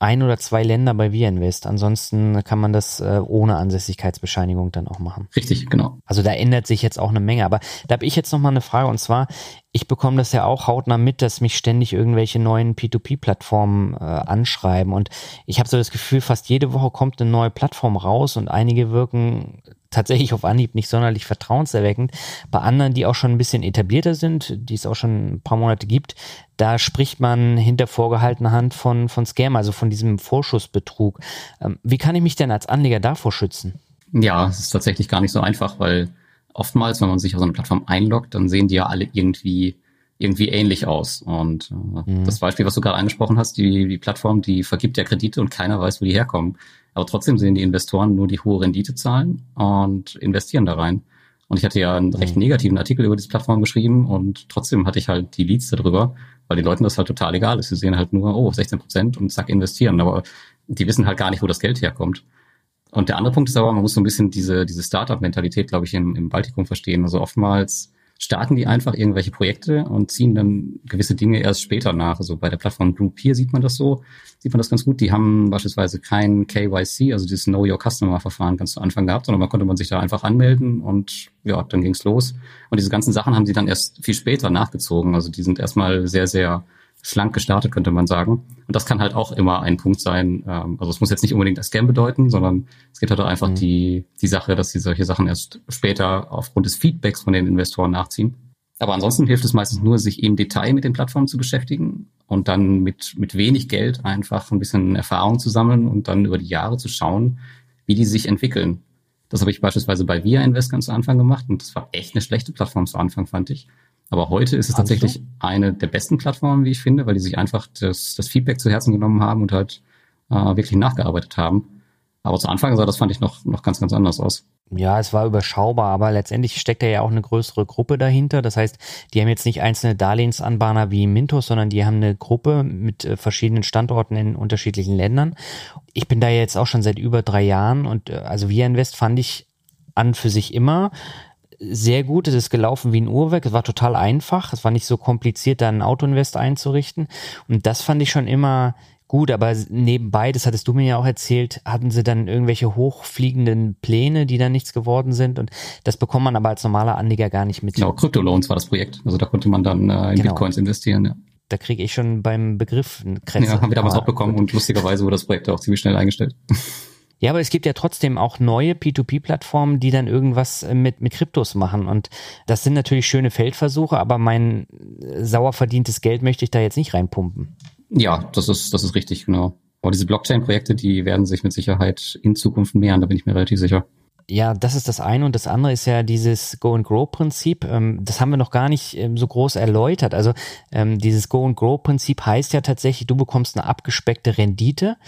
ein oder zwei Länder bei ViaInvest. Ansonsten kann man das äh, ohne Ansässigkeitsbescheinigung dann auch machen. Richtig, genau. Also da ändert sich jetzt auch eine Menge. Aber da habe ich jetzt noch mal eine Frage und zwar, ich bekomme das ja auch hautnah mit, dass mich ständig irgendwelche neuen P2P-Plattformen äh, anschreiben und ich habe so das Gefühl, fast jede Woche kommt eine neue Plattform raus und einige wirken tatsächlich auf Anhieb nicht sonderlich vertrauenserweckend. Bei anderen, die auch schon ein bisschen etablierter sind, die es auch schon ein paar Monate gibt, da spricht man hinter vorgehaltener Hand von, von Scam, also von diesem Vorschussbetrug. Ähm, wie kann ich mich denn als Anleger davor schützen? Ja, es ist tatsächlich gar nicht so einfach, weil oftmals, wenn man sich auf so eine Plattform einloggt, dann sehen die ja alle irgendwie irgendwie ähnlich aus. Und äh, mhm. das Beispiel, was du gerade angesprochen hast, die, die Plattform, die vergibt ja Kredite und keiner weiß, wo die herkommen. Aber trotzdem sehen die Investoren nur die hohe Rendite zahlen und investieren da rein. Und ich hatte ja einen recht mhm. negativen Artikel über diese Plattform geschrieben und trotzdem hatte ich halt die Leads darüber, weil den Leuten das halt total egal ist. Sie sehen halt nur, oh, 16 Prozent und zack, investieren. Aber die wissen halt gar nicht, wo das Geld herkommt. Und der andere Punkt ist aber, man muss so ein bisschen diese, diese Startup-Mentalität, glaube ich, im, im Baltikum verstehen. Also oftmals starten die einfach irgendwelche Projekte und ziehen dann gewisse Dinge erst später nach. Also bei der Plattform Group hier sieht man das so, sieht man das ganz gut. Die haben beispielsweise kein KYC, also dieses Know Your Customer Verfahren ganz zu Anfang gehabt, sondern man konnte man sich da einfach anmelden und ja, dann ging's los. Und diese ganzen Sachen haben sie dann erst viel später nachgezogen. Also die sind erstmal sehr, sehr schlank gestartet, könnte man sagen. Und das kann halt auch immer ein Punkt sein. Ähm, also es muss jetzt nicht unbedingt das Scam bedeuten, sondern es geht halt auch einfach mhm. die, die Sache, dass sie solche Sachen erst später aufgrund des Feedbacks von den Investoren nachziehen. Aber ansonsten hilft es meistens nur, sich im Detail mit den Plattformen zu beschäftigen und dann mit, mit wenig Geld einfach ein bisschen Erfahrung zu sammeln und dann über die Jahre zu schauen, wie die sich entwickeln. Das habe ich beispielsweise bei Via Invest ganz zu Anfang gemacht und das war echt eine schlechte Plattform zu Anfang, fand ich. Aber heute ist es also? tatsächlich eine der besten Plattformen, wie ich finde, weil die sich einfach das, das Feedback zu Herzen genommen haben und halt äh, wirklich nachgearbeitet haben. Aber zu Anfang sah das fand ich noch, noch ganz, ganz anders aus. Ja, es war überschaubar, aber letztendlich steckt da ja auch eine größere Gruppe dahinter. Das heißt, die haben jetzt nicht einzelne Darlehensanbahner wie Mintos, sondern die haben eine Gruppe mit äh, verschiedenen Standorten in unterschiedlichen Ländern. Ich bin da jetzt auch schon seit über drei Jahren und äh, also Via Invest fand ich an für sich immer sehr gut. Es ist gelaufen wie ein Uhrwerk. Es war total einfach. Es war nicht so kompliziert, da ein Autoinvest einzurichten. Und das fand ich schon immer gut. Aber nebenbei, das hattest du mir ja auch erzählt, hatten sie dann irgendwelche hochfliegenden Pläne, die dann nichts geworden sind. Und das bekommt man aber als normaler Anleger gar nicht mit. Genau, Kryptoloans war das Projekt. Also da konnte man dann äh, in genau. Bitcoins investieren, ja. Da kriege ich schon beim Begriff Kretze. Ja, haben wir damals auch bekommen und lustigerweise wurde das Projekt auch ziemlich schnell eingestellt. Ja, aber es gibt ja trotzdem auch neue P2P-Plattformen, die dann irgendwas äh, mit, mit Kryptos machen. Und das sind natürlich schöne Feldversuche, aber mein äh, sauer verdientes Geld möchte ich da jetzt nicht reinpumpen. Ja, das ist, das ist richtig, genau. Aber diese Blockchain-Projekte, die werden sich mit Sicherheit in Zukunft mehren, da bin ich mir relativ sicher. Ja, das ist das eine und das andere ist ja dieses Go and Grow Prinzip. Ähm, das haben wir noch gar nicht ähm, so groß erläutert. Also ähm, dieses Go and Grow Prinzip heißt ja tatsächlich, du bekommst eine abgespeckte Rendite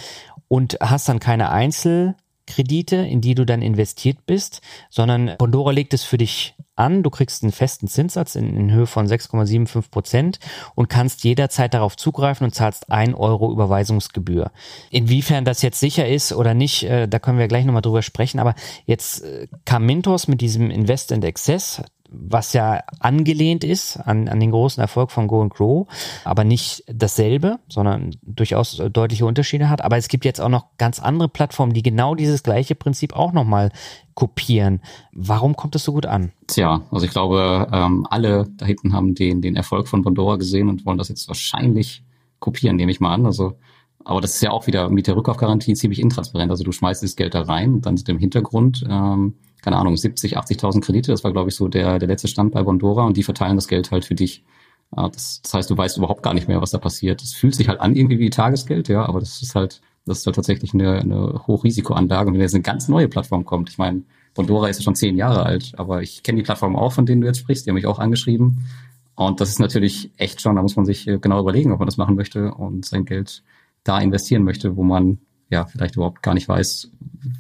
und hast dann keine Einzelkredite, in die du dann investiert bist, sondern Bondora legt es für dich an. Du kriegst einen festen Zinssatz in, in Höhe von 6,75 Prozent und kannst jederzeit darauf zugreifen und zahlst ein Euro Überweisungsgebühr. Inwiefern das jetzt sicher ist oder nicht, äh, da können wir gleich nochmal drüber sprechen. Aber jetzt äh, kam Mintos mit diesem Invest and Access was ja angelehnt ist an, an den großen Erfolg von Go and Grow, aber nicht dasselbe, sondern durchaus deutliche Unterschiede hat. Aber es gibt jetzt auch noch ganz andere Plattformen, die genau dieses gleiche Prinzip auch nochmal kopieren. Warum kommt das so gut an? Tja, also ich glaube, ähm, alle da hinten haben den, den Erfolg von Pandora gesehen und wollen das jetzt wahrscheinlich kopieren, nehme ich mal an. Also aber das ist ja auch wieder mit der Rückkaufgarantie ziemlich intransparent. Also du schmeißt das Geld da rein und dann sind im Hintergrund ähm, keine Ahnung, 70, 80.000 Kredite. Das war, glaube ich, so der, der letzte Stand bei Bondora und die verteilen das Geld halt für dich. Das, das heißt, du weißt überhaupt gar nicht mehr, was da passiert. Es fühlt sich halt an irgendwie wie Tagesgeld, ja, aber das ist halt, das ist halt tatsächlich eine, eine Hochrisikoanlage. Und wenn jetzt eine ganz neue Plattform kommt, ich meine, Bondora ist ja schon zehn Jahre alt, aber ich kenne die Plattform auch, von denen du jetzt sprichst, die haben mich auch angeschrieben. Und das ist natürlich echt schon, da muss man sich äh, genau überlegen, ob man das machen möchte und sein Geld da investieren möchte, wo man ja vielleicht überhaupt gar nicht weiß,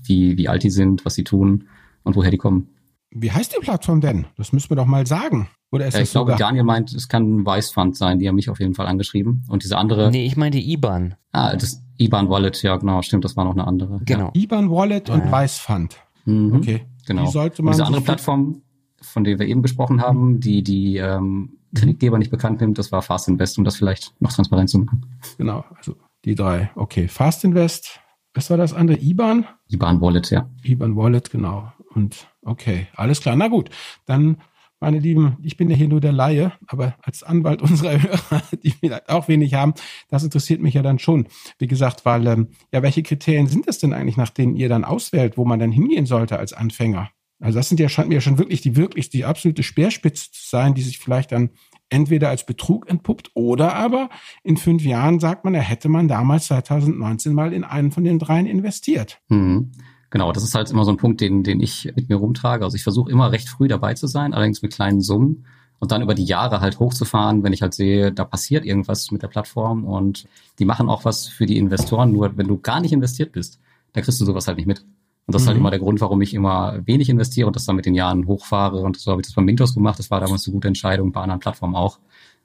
wie, wie alt die sind, was sie tun und woher die kommen. Wie heißt die Plattform denn? Das müssen wir doch mal sagen. Oder ist ja, ich glaube, Daniel meint, es kann ein Weißfund sein. Die haben mich auf jeden Fall angeschrieben. Und diese andere. Nee, ich meinte IBAN. Ah, das IBAN Wallet, ja, genau. Stimmt, das war noch eine andere. Genau. Ja. IBAN Wallet und ja. Weißfund. Mhm, okay. Genau. Die sollte man und diese andere Plattform, von der wir eben gesprochen haben, die die ähm, Kreditgeber nicht bekannt nimmt, das war Fast Invest, um das vielleicht noch transparent zu machen. Genau, also die drei. Okay, Fast Invest. Was war das andere? IBAN? IBAN Wallet, ja. IBAN Wallet, genau. Und okay, alles klar. Na gut, dann, meine Lieben, ich bin ja hier nur der Laie, aber als Anwalt unserer Hörer, die vielleicht auch wenig haben, das interessiert mich ja dann schon. Wie gesagt, weil, ähm, ja, welche Kriterien sind es denn eigentlich, nach denen ihr dann auswählt, wo man dann hingehen sollte als Anfänger? Also das sind ja, scheint mir ja schon wirklich die wirklich die absolute Speerspitze zu sein, die sich vielleicht dann entweder als Betrug entpuppt oder aber in fünf Jahren sagt man, er hätte man damals 2019 mal in einen von den dreien investiert. Mhm. Genau, das ist halt immer so ein Punkt, den, den ich mit mir rumtrage. Also ich versuche immer recht früh dabei zu sein, allerdings mit kleinen Summen und dann über die Jahre halt hochzufahren, wenn ich halt sehe, da passiert irgendwas mit der Plattform und die machen auch was für die Investoren. Nur wenn du gar nicht investiert bist, da kriegst du sowas halt nicht mit. Und das mhm. ist halt mhm. immer der Grund, warum ich immer wenig investiere und das dann mit den Jahren hochfahre. Und so habe ich das bei Mintos gemacht. Das war damals eine gute Entscheidung, bei anderen Plattformen auch.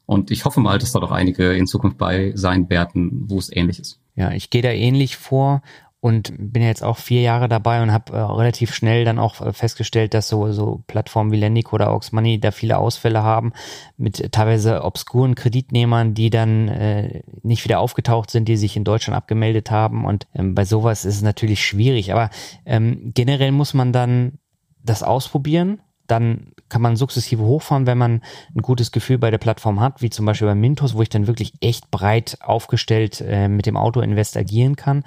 Und ich hoffe mal, dass da doch einige in Zukunft bei sein werden, wo es ähnlich ist. Ja, ich gehe da ähnlich vor und bin jetzt auch vier Jahre dabei und habe äh, relativ schnell dann auch äh, festgestellt, dass so, so Plattformen wie Lendic oder Aux Money da viele Ausfälle haben mit teilweise obskuren Kreditnehmern, die dann äh, nicht wieder aufgetaucht sind, die sich in Deutschland abgemeldet haben. Und ähm, bei sowas ist es natürlich schwierig, aber ähm, generell muss man dann das ausprobieren. Dann kann man sukzessive hochfahren, wenn man ein gutes Gefühl bei der Plattform hat, wie zum Beispiel bei Mintos, wo ich dann wirklich echt breit aufgestellt äh, mit dem Auto-Invest agieren kann.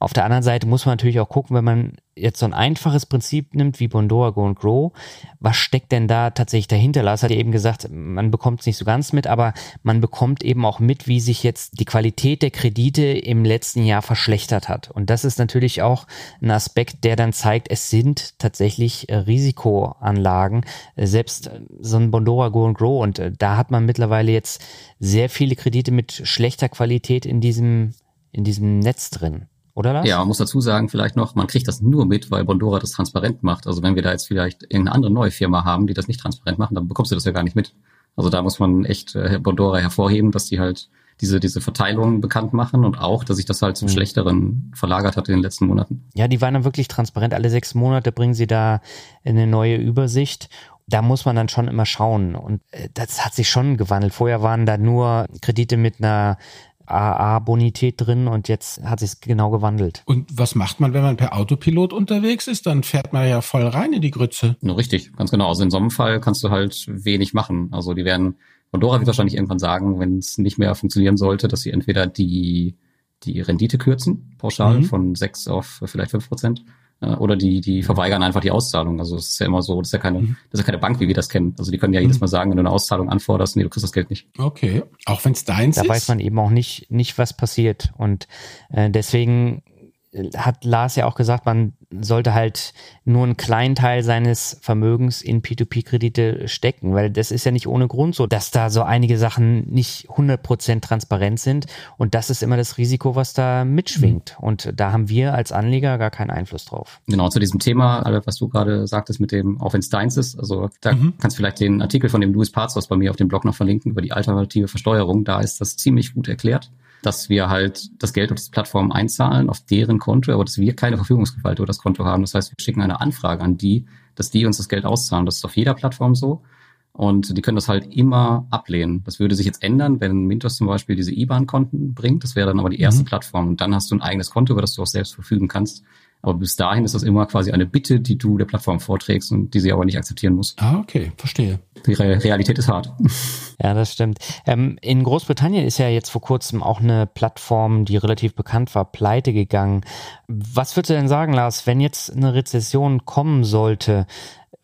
Auf der anderen Seite muss man natürlich auch gucken, wenn man jetzt so ein einfaches Prinzip nimmt wie Bondora Go and Grow, was steckt denn da tatsächlich dahinter? Lars hat ja eben gesagt, man bekommt es nicht so ganz mit, aber man bekommt eben auch mit, wie sich jetzt die Qualität der Kredite im letzten Jahr verschlechtert hat. Und das ist natürlich auch ein Aspekt, der dann zeigt, es sind tatsächlich äh, Risikoanlagen, äh, selbst äh, so ein Bondora Go and Grow. Und da hat man mittlerweile jetzt sehr viele Kredite mit schlechter Qualität in diesem, in diesem Netz drin. Oder Lars? Ja, man muss dazu sagen, vielleicht noch, man kriegt das nur mit, weil Bondora das transparent macht. Also wenn wir da jetzt vielleicht irgendeine andere neue Firma haben, die das nicht transparent machen, dann bekommst du das ja gar nicht mit. Also da muss man echt äh, Bondora hervorheben, dass die halt diese, diese Verteilung bekannt machen und auch, dass sich das halt zum mhm. Schlechteren verlagert hat in den letzten Monaten. Ja, die waren dann wirklich transparent. Alle sechs Monate bringen sie da eine neue Übersicht da muss man dann schon immer schauen. Und äh, das hat sich schon gewandelt. Vorher waren da nur Kredite mit einer AA-Bonität drin und jetzt hat sich genau gewandelt. Und was macht man, wenn man per Autopilot unterwegs ist? Dann fährt man ja voll rein in die Grütze. No, richtig, ganz genau. Also in so einem Fall kannst du halt wenig machen. Also die werden, Pandora wird wahrscheinlich irgendwann sagen, wenn es nicht mehr funktionieren sollte, dass sie entweder die, die Rendite kürzen, pauschal mhm. von sechs auf vielleicht fünf Prozent, oder die, die verweigern einfach die Auszahlung. Also es ist ja immer so, das ist ja keine, mhm. das ist ja keine Bank, wie wir das kennen. Also die können ja jedes mhm. Mal sagen, wenn du eine Auszahlung anforderst, nee, du kriegst das Geld nicht. Okay. Auch wenn es deins da ist. Da weiß man eben auch nicht, nicht, was passiert. Und äh, deswegen hat Lars ja auch gesagt, man sollte halt nur einen kleinen Teil seines Vermögens in P2P-Kredite stecken, weil das ist ja nicht ohne Grund so, dass da so einige Sachen nicht 100% transparent sind und das ist immer das Risiko, was da mitschwingt mhm. und da haben wir als Anleger gar keinen Einfluss drauf. Genau, zu diesem Thema, was du gerade sagtest mit dem, auch wenn es deins ist, also da mhm. kannst du vielleicht den Artikel von dem Louis Parzos bei mir auf dem Blog noch verlinken über die alternative Versteuerung, da ist das ziemlich gut erklärt dass wir halt das Geld auf diese Plattform einzahlen, auf deren Konto, aber dass wir keine Verfügungsgewalt über das Konto haben. Das heißt, wir schicken eine Anfrage an die, dass die uns das Geld auszahlen. Das ist auf jeder Plattform so. Und die können das halt immer ablehnen. Das würde sich jetzt ändern, wenn Mintos zum Beispiel diese IBAN-Konten bringt. Das wäre dann aber die erste mhm. Plattform. Und dann hast du ein eigenes Konto, über das du auch selbst verfügen kannst. Aber bis dahin ist das immer quasi eine Bitte, die du der Plattform vorträgst und die sie aber nicht akzeptieren muss. Ah, okay, verstehe. Die Re Realität ist hart. Ja, das stimmt. Ähm, in Großbritannien ist ja jetzt vor kurzem auch eine Plattform, die relativ bekannt war, pleite gegangen. Was würdest du denn sagen, Lars, wenn jetzt eine Rezession kommen sollte,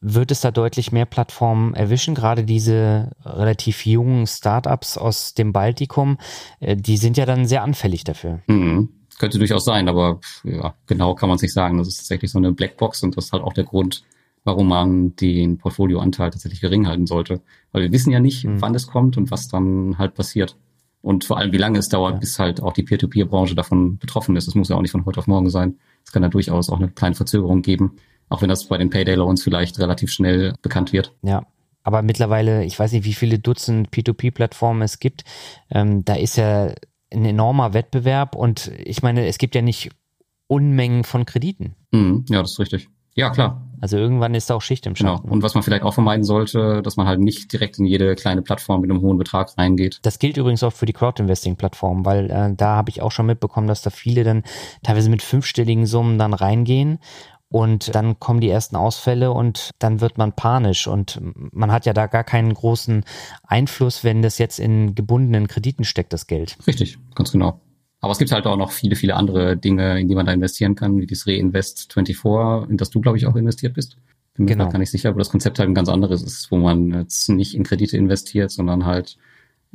wird es da deutlich mehr Plattformen erwischen. Gerade diese relativ jungen Startups aus dem Baltikum, äh, die sind ja dann sehr anfällig dafür. Mhm. Könnte durchaus sein, aber ja, genau kann man es nicht sagen. Das ist tatsächlich so eine Blackbox und das ist halt auch der Grund, warum man den Portfolioanteil tatsächlich gering halten sollte. Weil wir wissen ja nicht, mhm. wann es kommt und was dann halt passiert. Und vor allem, wie lange es dauert, ja. bis halt auch die Peer-to-Peer-Branche davon betroffen ist. Das muss ja auch nicht von heute auf morgen sein. Es kann ja durchaus auch eine kleine Verzögerung geben, auch wenn das bei den Payday-Loans vielleicht relativ schnell bekannt wird. Ja, aber mittlerweile, ich weiß nicht, wie viele Dutzend P2P-Plattformen es gibt. Ähm, da ist ja ein enormer Wettbewerb und ich meine, es gibt ja nicht Unmengen von Krediten. Mhm, ja, das ist richtig. Ja, klar. Also irgendwann ist da auch Schicht im Schatten. Genau. Und was man vielleicht auch vermeiden sollte, dass man halt nicht direkt in jede kleine Plattform mit einem hohen Betrag reingeht. Das gilt übrigens auch für die Crowd-Investing-Plattform, weil äh, da habe ich auch schon mitbekommen, dass da viele dann teilweise mit fünfstelligen Summen dann reingehen und dann kommen die ersten Ausfälle und dann wird man panisch und man hat ja da gar keinen großen Einfluss, wenn das jetzt in gebundenen Krediten steckt, das Geld. Richtig, ganz genau. Aber es gibt halt auch noch viele, viele andere Dinge, in die man da investieren kann, wie das Reinvest 24, in das du, glaube ich, auch investiert bist. Bin mir genau. gar nicht sicher, aber das Konzept halt ein ganz anderes ist, wo man jetzt nicht in Kredite investiert, sondern halt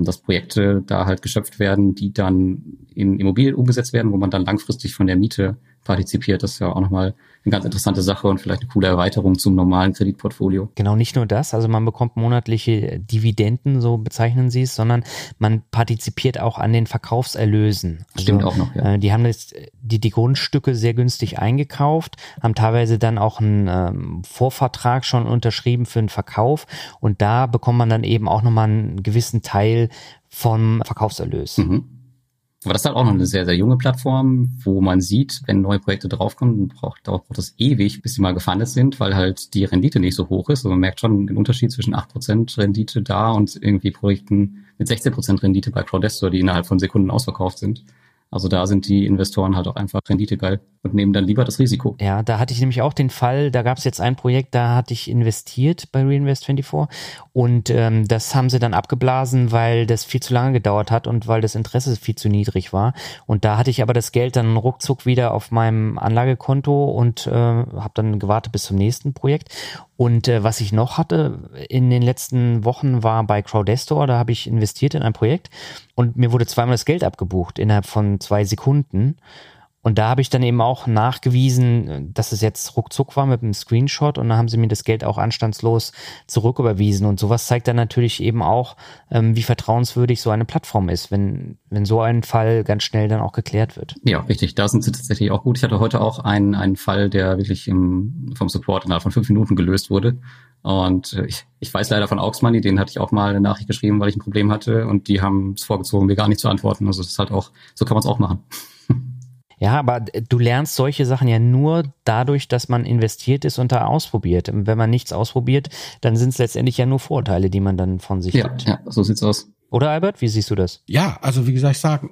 dass Projekte da halt geschöpft werden, die dann in Immobilien umgesetzt werden, wo man dann langfristig von der Miete partizipiert. Das ist ja auch nochmal eine ganz interessante Sache und vielleicht eine coole Erweiterung zum normalen Kreditportfolio. Genau, nicht nur das, also man bekommt monatliche Dividenden, so bezeichnen sie es, sondern man partizipiert auch an den Verkaufserlösen. Also, Stimmt auch noch, ja. Äh, die haben jetzt die, die Grundstücke sehr günstig eingekauft, haben teilweise dann auch einen ähm, Vorvertrag schon unterschrieben für den Verkauf und da bekommt man dann eben auch nochmal einen gewissen Teil vom Verkaufserlös. Mhm. Aber das ist halt auch noch eine sehr, sehr junge Plattform, wo man sieht, wenn neue Projekte draufkommen, braucht, braucht das ewig, bis sie mal gefundet sind, weil halt die Rendite nicht so hoch ist. Also man merkt schon den Unterschied zwischen 8% Rendite da und irgendwie Projekten mit 16% Rendite bei Crowdestor, die innerhalb von Sekunden ausverkauft sind. Also da sind die Investoren halt auch einfach renditegeil und nehmen dann lieber das Risiko. Ja, da hatte ich nämlich auch den Fall, da gab es jetzt ein Projekt, da hatte ich investiert bei Reinvest24 und ähm, das haben sie dann abgeblasen, weil das viel zu lange gedauert hat und weil das Interesse viel zu niedrig war. Und da hatte ich aber das Geld dann ruckzuck wieder auf meinem Anlagekonto und äh, habe dann gewartet bis zum nächsten Projekt. Und äh, was ich noch hatte in den letzten Wochen war bei Crowdestor, da habe ich investiert in ein Projekt und mir wurde zweimal das Geld abgebucht innerhalb von zwei Sekunden. Und da habe ich dann eben auch nachgewiesen, dass es jetzt ruckzuck war mit einem Screenshot und dann haben sie mir das Geld auch anstandslos zurücküberwiesen. Und sowas zeigt dann natürlich eben auch, ähm, wie vertrauenswürdig so eine Plattform ist, wenn, wenn so ein Fall ganz schnell dann auch geklärt wird. Ja, richtig. Da sind sie tatsächlich auch gut. Ich hatte heute auch einen, einen Fall, der wirklich im, vom Support innerhalb von fünf Minuten gelöst wurde. Und äh, ich, ich weiß leider von Aux Money, den hatte ich auch mal eine Nachricht geschrieben, weil ich ein Problem hatte und die haben es vorgezogen, mir gar nicht zu antworten. Also das ist halt auch, so kann man es auch machen. Ja, aber du lernst solche Sachen ja nur dadurch, dass man investiert ist und da ausprobiert. Wenn man nichts ausprobiert, dann sind es letztendlich ja nur Vorteile, die man dann von sich ja, gibt. Ja, so sieht's aus. Oder Albert, wie siehst du das? Ja, also wie gesagt, ich sage,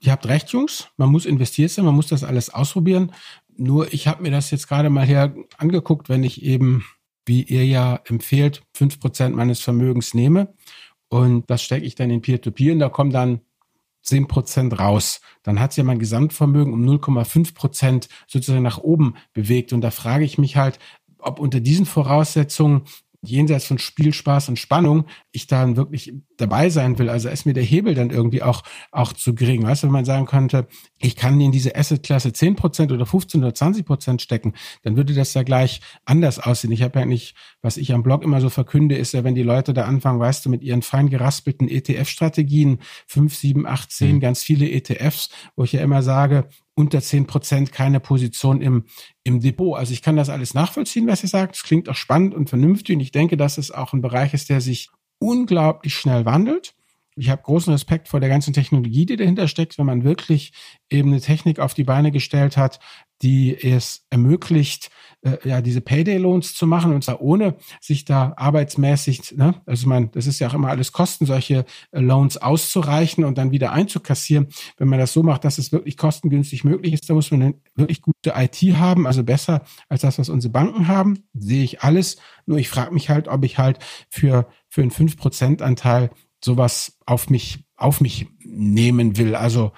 ihr habt recht, Jungs. Man muss investiert sein, man muss das alles ausprobieren. Nur ich habe mir das jetzt gerade mal hier angeguckt, wenn ich eben, wie ihr ja empfehlt, fünf Prozent meines Vermögens nehme und das stecke ich dann in Peer-to-Peer -Peer und da kommen dann 10 Prozent raus. Dann hat sich ja mein Gesamtvermögen um 0,5 Prozent sozusagen nach oben bewegt. Und da frage ich mich halt, ob unter diesen Voraussetzungen jenseits von Spielspaß und Spannung ich dann wirklich dabei sein will. Also ist mir der Hebel dann irgendwie auch, auch zu gering. Weißt du, wenn man sagen könnte, ich kann in diese Asset-Klasse 10% oder 15 oder 20% stecken, dann würde das ja gleich anders aussehen. Ich habe ja nicht, was ich am Blog immer so verkünde, ist ja, wenn die Leute da anfangen, weißt du, mit ihren fein geraspelten ETF-Strategien, 5, 7, 8, 10, mhm. ganz viele ETFs, wo ich ja immer sage, unter zehn Prozent keine Position im, im Depot. Also ich kann das alles nachvollziehen, was ihr sagt. Es klingt auch spannend und vernünftig und ich denke, dass es auch ein Bereich ist, der sich unglaublich schnell wandelt. Ich habe großen Respekt vor der ganzen Technologie, die dahinter steckt, wenn man wirklich eben eine Technik auf die Beine gestellt hat, die es ermöglicht, äh, ja, diese Payday-Loans zu machen und zwar ohne sich da arbeitsmäßig, ne, also meine, das ist ja auch immer alles Kosten, solche äh, Loans auszureichen und dann wieder einzukassieren. Wenn man das so macht, dass es wirklich kostengünstig möglich ist, da muss man eine wirklich gute IT haben, also besser als das, was unsere Banken haben, sehe ich alles. Nur ich frage mich halt, ob ich halt für, für einen 5%-Anteil sowas auf mich, auf mich nehmen will. Also,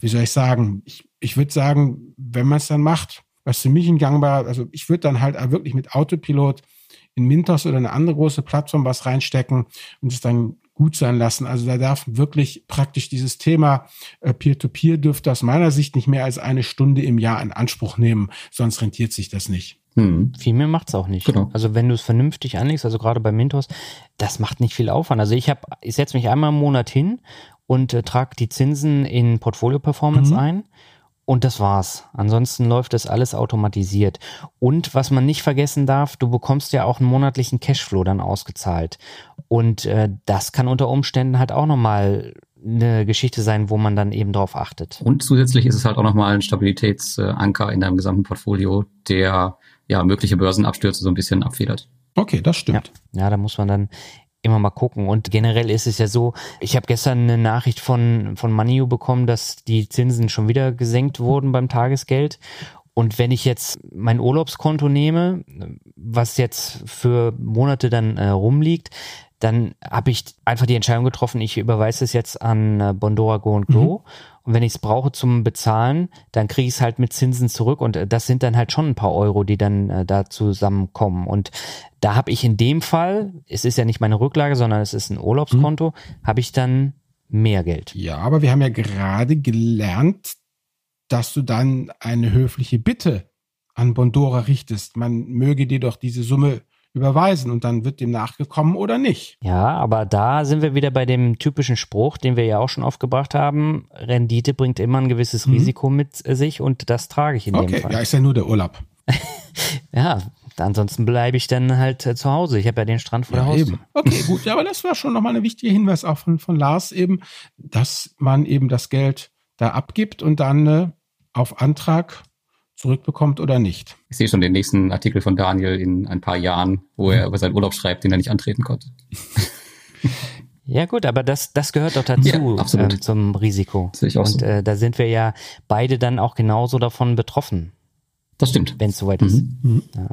wie soll ich sagen? Ich, ich würde sagen, wenn man es dann macht, was für mich ein gangbar, also ich würde dann halt wirklich mit Autopilot in Mintos oder eine andere große Plattform was reinstecken und es dann gut sein lassen. Also da darf wirklich praktisch dieses Thema äh, Peer-to-Peer -Peer dürfte aus meiner Sicht nicht mehr als eine Stunde im Jahr in Anspruch nehmen, sonst rentiert sich das nicht. Hm. Viel mehr macht's auch nicht. Genau. Also wenn du es vernünftig anlegst, also gerade bei Mintos, das macht nicht viel Aufwand. Also ich habe, ich setze mich einmal im Monat hin und äh, trage die Zinsen in Portfolio Performance mhm. ein und das war's. Ansonsten läuft das alles automatisiert. Und was man nicht vergessen darf, du bekommst ja auch einen monatlichen Cashflow dann ausgezahlt. Und äh, das kann unter Umständen halt auch nochmal eine Geschichte sein, wo man dann eben drauf achtet. Und zusätzlich ist es halt auch nochmal ein Stabilitätsanker in deinem gesamten Portfolio, der ja mögliche Börsenabstürze so ein bisschen abfedert. Okay, das stimmt. Ja, ja da muss man dann immer mal gucken. Und generell ist es ja so, ich habe gestern eine Nachricht von, von Manio bekommen, dass die Zinsen schon wieder gesenkt wurden beim Tagesgeld. Und wenn ich jetzt mein Urlaubskonto nehme, was jetzt für Monate dann äh, rumliegt, dann habe ich einfach die Entscheidung getroffen, ich überweise es jetzt an äh, Bondora Go and Grow. Mhm. Und wenn ich es brauche zum Bezahlen, dann kriege ich es halt mit Zinsen zurück und äh, das sind dann halt schon ein paar Euro, die dann äh, da zusammenkommen. Und da habe ich in dem Fall, es ist ja nicht meine Rücklage, sondern es ist ein Urlaubskonto, mhm. habe ich dann mehr Geld. Ja, aber wir haben ja gerade gelernt, dass du dann eine höfliche Bitte an Bondora richtest. Man möge dir doch diese Summe überweisen und dann wird dem nachgekommen oder nicht. Ja, aber da sind wir wieder bei dem typischen Spruch, den wir ja auch schon aufgebracht haben. Rendite bringt immer ein gewisses mhm. Risiko mit sich und das trage ich in okay. dem Fall. Ja, ist ja nur der Urlaub. ja, ansonsten bleibe ich dann halt äh, zu Hause. Ich habe ja den Strand vor ja, der Haustür. Okay, gut. Ja, aber das war schon nochmal ein wichtiger Hinweis auch von, von Lars eben, dass man eben das Geld da abgibt und dann äh, auf Antrag zurückbekommt oder nicht. Ich sehe schon den nächsten Artikel von Daniel in ein paar Jahren, wo er über seinen Urlaub schreibt, den er nicht antreten konnte. Ja gut, aber das, das gehört doch dazu ja, ähm, zum Risiko. Sehe ich auch Und so. äh, da sind wir ja beide dann auch genauso davon betroffen. Das stimmt. Wenn es soweit mhm. ist. Mhm. Ja.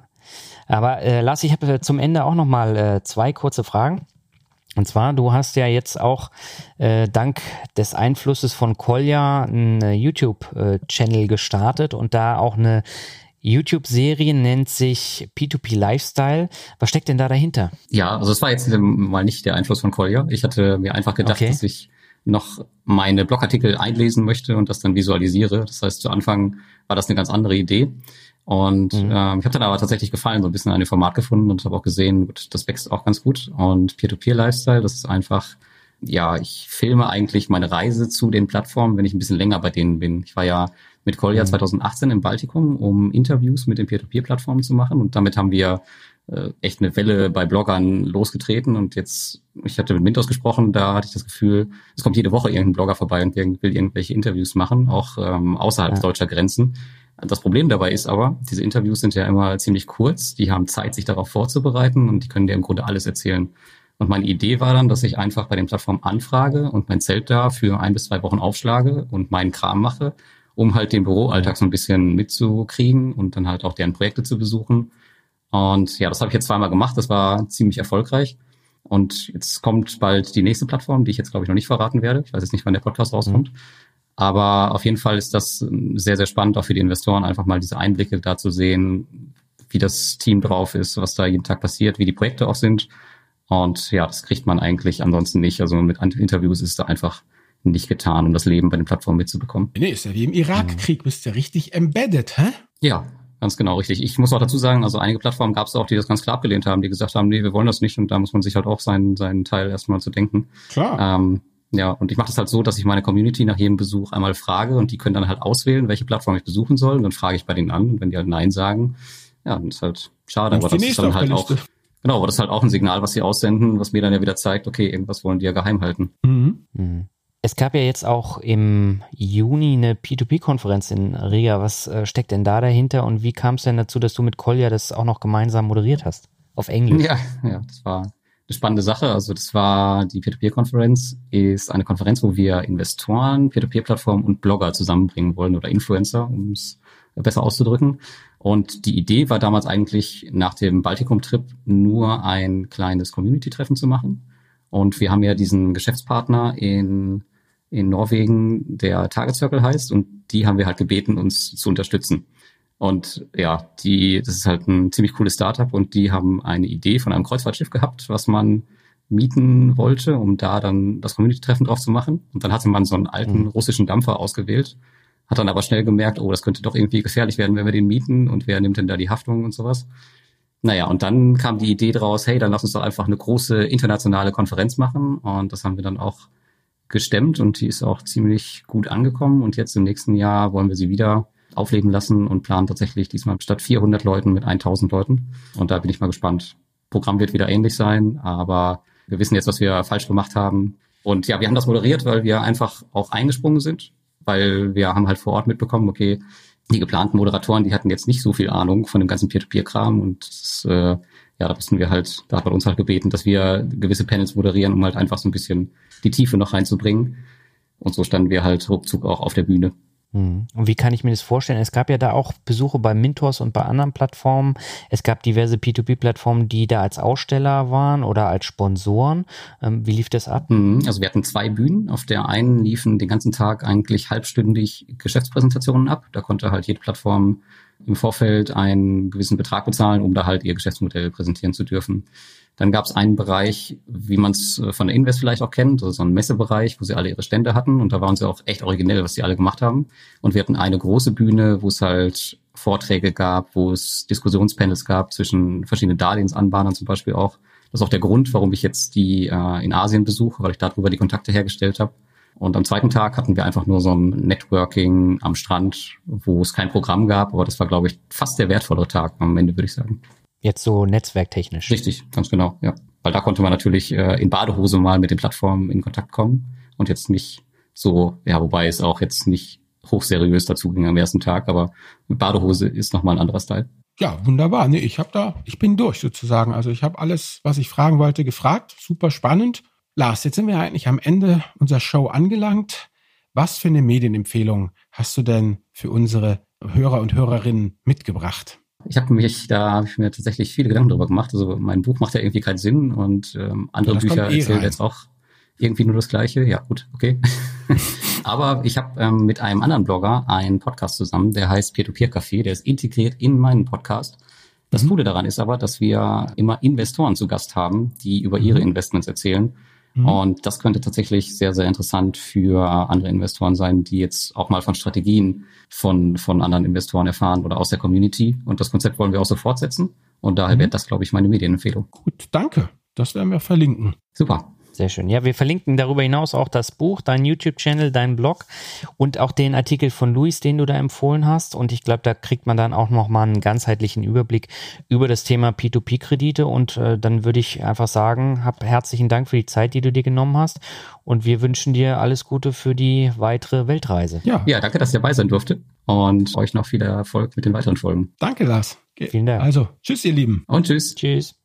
Aber äh, Lars, ich habe äh, zum Ende auch noch mal äh, zwei kurze Fragen. Und zwar, du hast ja jetzt auch äh, dank des Einflusses von Kolja einen äh, YouTube-Channel gestartet und da auch eine YouTube-Serie nennt sich P2P Lifestyle. Was steckt denn da dahinter? Ja, also es war jetzt mal nicht der Einfluss von Kolja. Ich hatte mir einfach gedacht, okay. dass ich noch meine Blogartikel einlesen möchte und das dann visualisiere. Das heißt, zu Anfang war das eine ganz andere Idee. Und mhm. ähm, ich habe dann aber tatsächlich gefallen, so ein bisschen an dem Format gefunden und habe auch gesehen, gut, das wächst auch ganz gut. Und Peer-to-Peer-Lifestyle, das ist einfach, ja, ich filme eigentlich meine Reise zu den Plattformen, wenn ich ein bisschen länger bei denen bin. Ich war ja mit Kolja mhm. 2018 im Baltikum, um Interviews mit den Peer-to-Peer-Plattformen zu machen. Und damit haben wir äh, echt eine Welle bei Bloggern losgetreten. Und jetzt, ich hatte mit Mintos gesprochen, da hatte ich das Gefühl, es kommt jede Woche irgendein Blogger vorbei und will irgendwelche Interviews machen, auch ähm, außerhalb ja. deutscher Grenzen. Das Problem dabei ist aber, diese Interviews sind ja immer ziemlich kurz, die haben Zeit, sich darauf vorzubereiten und die können dir im Grunde alles erzählen. Und meine Idee war dann, dass ich einfach bei den Plattformen anfrage und mein Zelt da für ein bis zwei Wochen aufschlage und meinen Kram mache, um halt den Büroalltag so ein bisschen mitzukriegen und dann halt auch deren Projekte zu besuchen. Und ja, das habe ich jetzt zweimal gemacht, das war ziemlich erfolgreich. Und jetzt kommt bald die nächste Plattform, die ich jetzt, glaube ich, noch nicht verraten werde. Ich weiß jetzt nicht, wann der Podcast rauskommt. Mhm. Aber auf jeden Fall ist das sehr, sehr spannend, auch für die Investoren, einfach mal diese Einblicke da zu sehen, wie das Team drauf ist, was da jeden Tag passiert, wie die Projekte auch sind. Und ja, das kriegt man eigentlich ansonsten nicht. Also mit Interviews ist da einfach nicht getan, um das Leben bei den Plattformen mitzubekommen. Nee, ist ja wie im Irakkrieg, bist du richtig embedded, hä? Ja, ganz genau, richtig. Ich muss auch dazu sagen, also einige Plattformen gab es auch, die das ganz klar abgelehnt haben, die gesagt haben, nee, wir wollen das nicht und da muss man sich halt auch seinen, seinen Teil erstmal zu denken. Klar. Ähm, ja, und ich mache das halt so, dass ich meine Community nach jedem Besuch einmal frage und die können dann halt auswählen, welche Plattform ich besuchen soll. Und dann frage ich bei denen an und wenn die halt Nein sagen, ja, dann ist halt schade, aber das ist dann halt auch. Genau, aber das ist halt auch ein Signal, was sie aussenden, was mir dann ja wieder zeigt, okay, irgendwas wollen die ja geheim halten. Mhm. Mhm. Es gab ja jetzt auch im Juni eine P2P-Konferenz in Riga. Was äh, steckt denn da dahinter und wie kam es denn dazu, dass du mit Kolja das auch noch gemeinsam moderiert hast? Auf Englisch. Ja, ja, das war eine spannende Sache. Also das war die Peer-to-Peer-Konferenz, ist eine Konferenz, wo wir Investoren, Peer-to-Peer-Plattformen und Blogger zusammenbringen wollen oder Influencer, um es besser auszudrücken. Und die Idee war damals eigentlich nach dem Baltikum-Trip nur ein kleines Community-Treffen zu machen. Und wir haben ja diesen Geschäftspartner in, in Norwegen, der Target Circle heißt, und die haben wir halt gebeten, uns zu unterstützen. Und ja, die, das ist halt ein ziemlich cooles Startup und die haben eine Idee von einem Kreuzfahrtschiff gehabt, was man mieten wollte, um da dann das Community-Treffen drauf zu machen. Und dann hatte man so einen alten mhm. russischen Dampfer ausgewählt, hat dann aber schnell gemerkt, oh, das könnte doch irgendwie gefährlich werden, wenn wir den mieten und wer nimmt denn da die Haftung und sowas. Naja, und dann kam die Idee draus, hey, dann lass uns doch einfach eine große internationale Konferenz machen. Und das haben wir dann auch gestemmt und die ist auch ziemlich gut angekommen. Und jetzt im nächsten Jahr wollen wir sie wieder aufleben lassen und planen tatsächlich diesmal statt 400 Leuten mit 1000 Leuten. Und da bin ich mal gespannt. Programm wird wieder ähnlich sein, aber wir wissen jetzt, was wir falsch gemacht haben. Und ja, wir haben das moderiert, weil wir einfach auch eingesprungen sind, weil wir haben halt vor Ort mitbekommen, okay, die geplanten Moderatoren, die hatten jetzt nicht so viel Ahnung von dem ganzen Peer-to-Peer-Kram und das, äh, ja, da mussten wir halt, da hat man uns halt gebeten, dass wir gewisse Panels moderieren, um halt einfach so ein bisschen die Tiefe noch reinzubringen. Und so standen wir halt ruckzuck auch auf der Bühne. Hm. Und wie kann ich mir das vorstellen? Es gab ja da auch Besuche bei Mintos und bei anderen Plattformen. Es gab diverse P2P-Plattformen, die da als Aussteller waren oder als Sponsoren. Ähm, wie lief das ab? Mhm. Also wir hatten zwei Bühnen. Auf der einen liefen den ganzen Tag eigentlich halbstündig Geschäftspräsentationen ab. Da konnte halt jede Plattform im Vorfeld einen gewissen Betrag bezahlen, um da halt ihr Geschäftsmodell präsentieren zu dürfen. Dann gab es einen Bereich, wie man es äh, von der Invest vielleicht auch kennt, also so ein Messebereich, wo sie alle ihre Stände hatten und da waren sie auch echt originell, was sie alle gemacht haben. Und wir hatten eine große Bühne, wo es halt Vorträge gab, wo es Diskussionspanels gab zwischen verschiedenen Darlehensanbahnern zum Beispiel auch. Das ist auch der Grund, warum ich jetzt die äh, in Asien besuche, weil ich darüber die Kontakte hergestellt habe. Und am zweiten Tag hatten wir einfach nur so ein Networking am Strand, wo es kein Programm gab, aber das war, glaube ich, fast der wertvollere Tag am Ende, würde ich sagen. Jetzt so netzwerktechnisch. Richtig, ganz genau, ja. Weil da konnte man natürlich äh, in Badehose mal mit den Plattformen in Kontakt kommen und jetzt nicht so, ja, wobei es auch jetzt nicht hochseriös dazu ging am ersten Tag, aber mit Badehose ist nochmal ein anderer Style. Ja, wunderbar. Nee, ich habe da, ich bin durch sozusagen. Also ich habe alles, was ich fragen wollte, gefragt. Super spannend. Lars, jetzt sind wir eigentlich am Ende unserer Show angelangt. Was für eine Medienempfehlung hast du denn für unsere Hörer und Hörerinnen mitgebracht? Ich habe mich da hab ich mir tatsächlich viele Gedanken drüber gemacht. Also mein Buch macht ja irgendwie keinen Sinn und ähm, andere ja, Bücher eh erzählen rein. jetzt auch irgendwie nur das Gleiche. Ja, gut, okay. Aber ich habe ähm, mit einem anderen Blogger einen Podcast zusammen, der heißt Peer-to-Peer-Café, der ist integriert in meinen Podcast. Das mhm. Coole daran ist aber, dass wir immer Investoren zu Gast haben, die über ihre mhm. Investments erzählen. Mhm. Und das könnte tatsächlich sehr, sehr interessant für andere Investoren sein, die jetzt auch mal von Strategien von, von anderen Investoren erfahren oder aus der Community. Und das Konzept wollen wir auch so fortsetzen. Und daher mhm. wäre das, glaube ich, meine Medienempfehlung. Gut, danke. Das werden wir verlinken. Super. Sehr schön. Ja, wir verlinken darüber hinaus auch das Buch, dein YouTube-Channel, dein Blog und auch den Artikel von Luis, den du da empfohlen hast. Und ich glaube, da kriegt man dann auch nochmal einen ganzheitlichen Überblick über das Thema P2P-Kredite. Und äh, dann würde ich einfach sagen, hab herzlichen Dank für die Zeit, die du dir genommen hast. Und wir wünschen dir alles Gute für die weitere Weltreise. Ja, ja danke, dass ihr dabei sein durfte. Und euch noch viel Erfolg mit den weiteren Folgen. Danke, Lars. Vielen Dank. Also, tschüss, ihr Lieben. Und tschüss. Tschüss.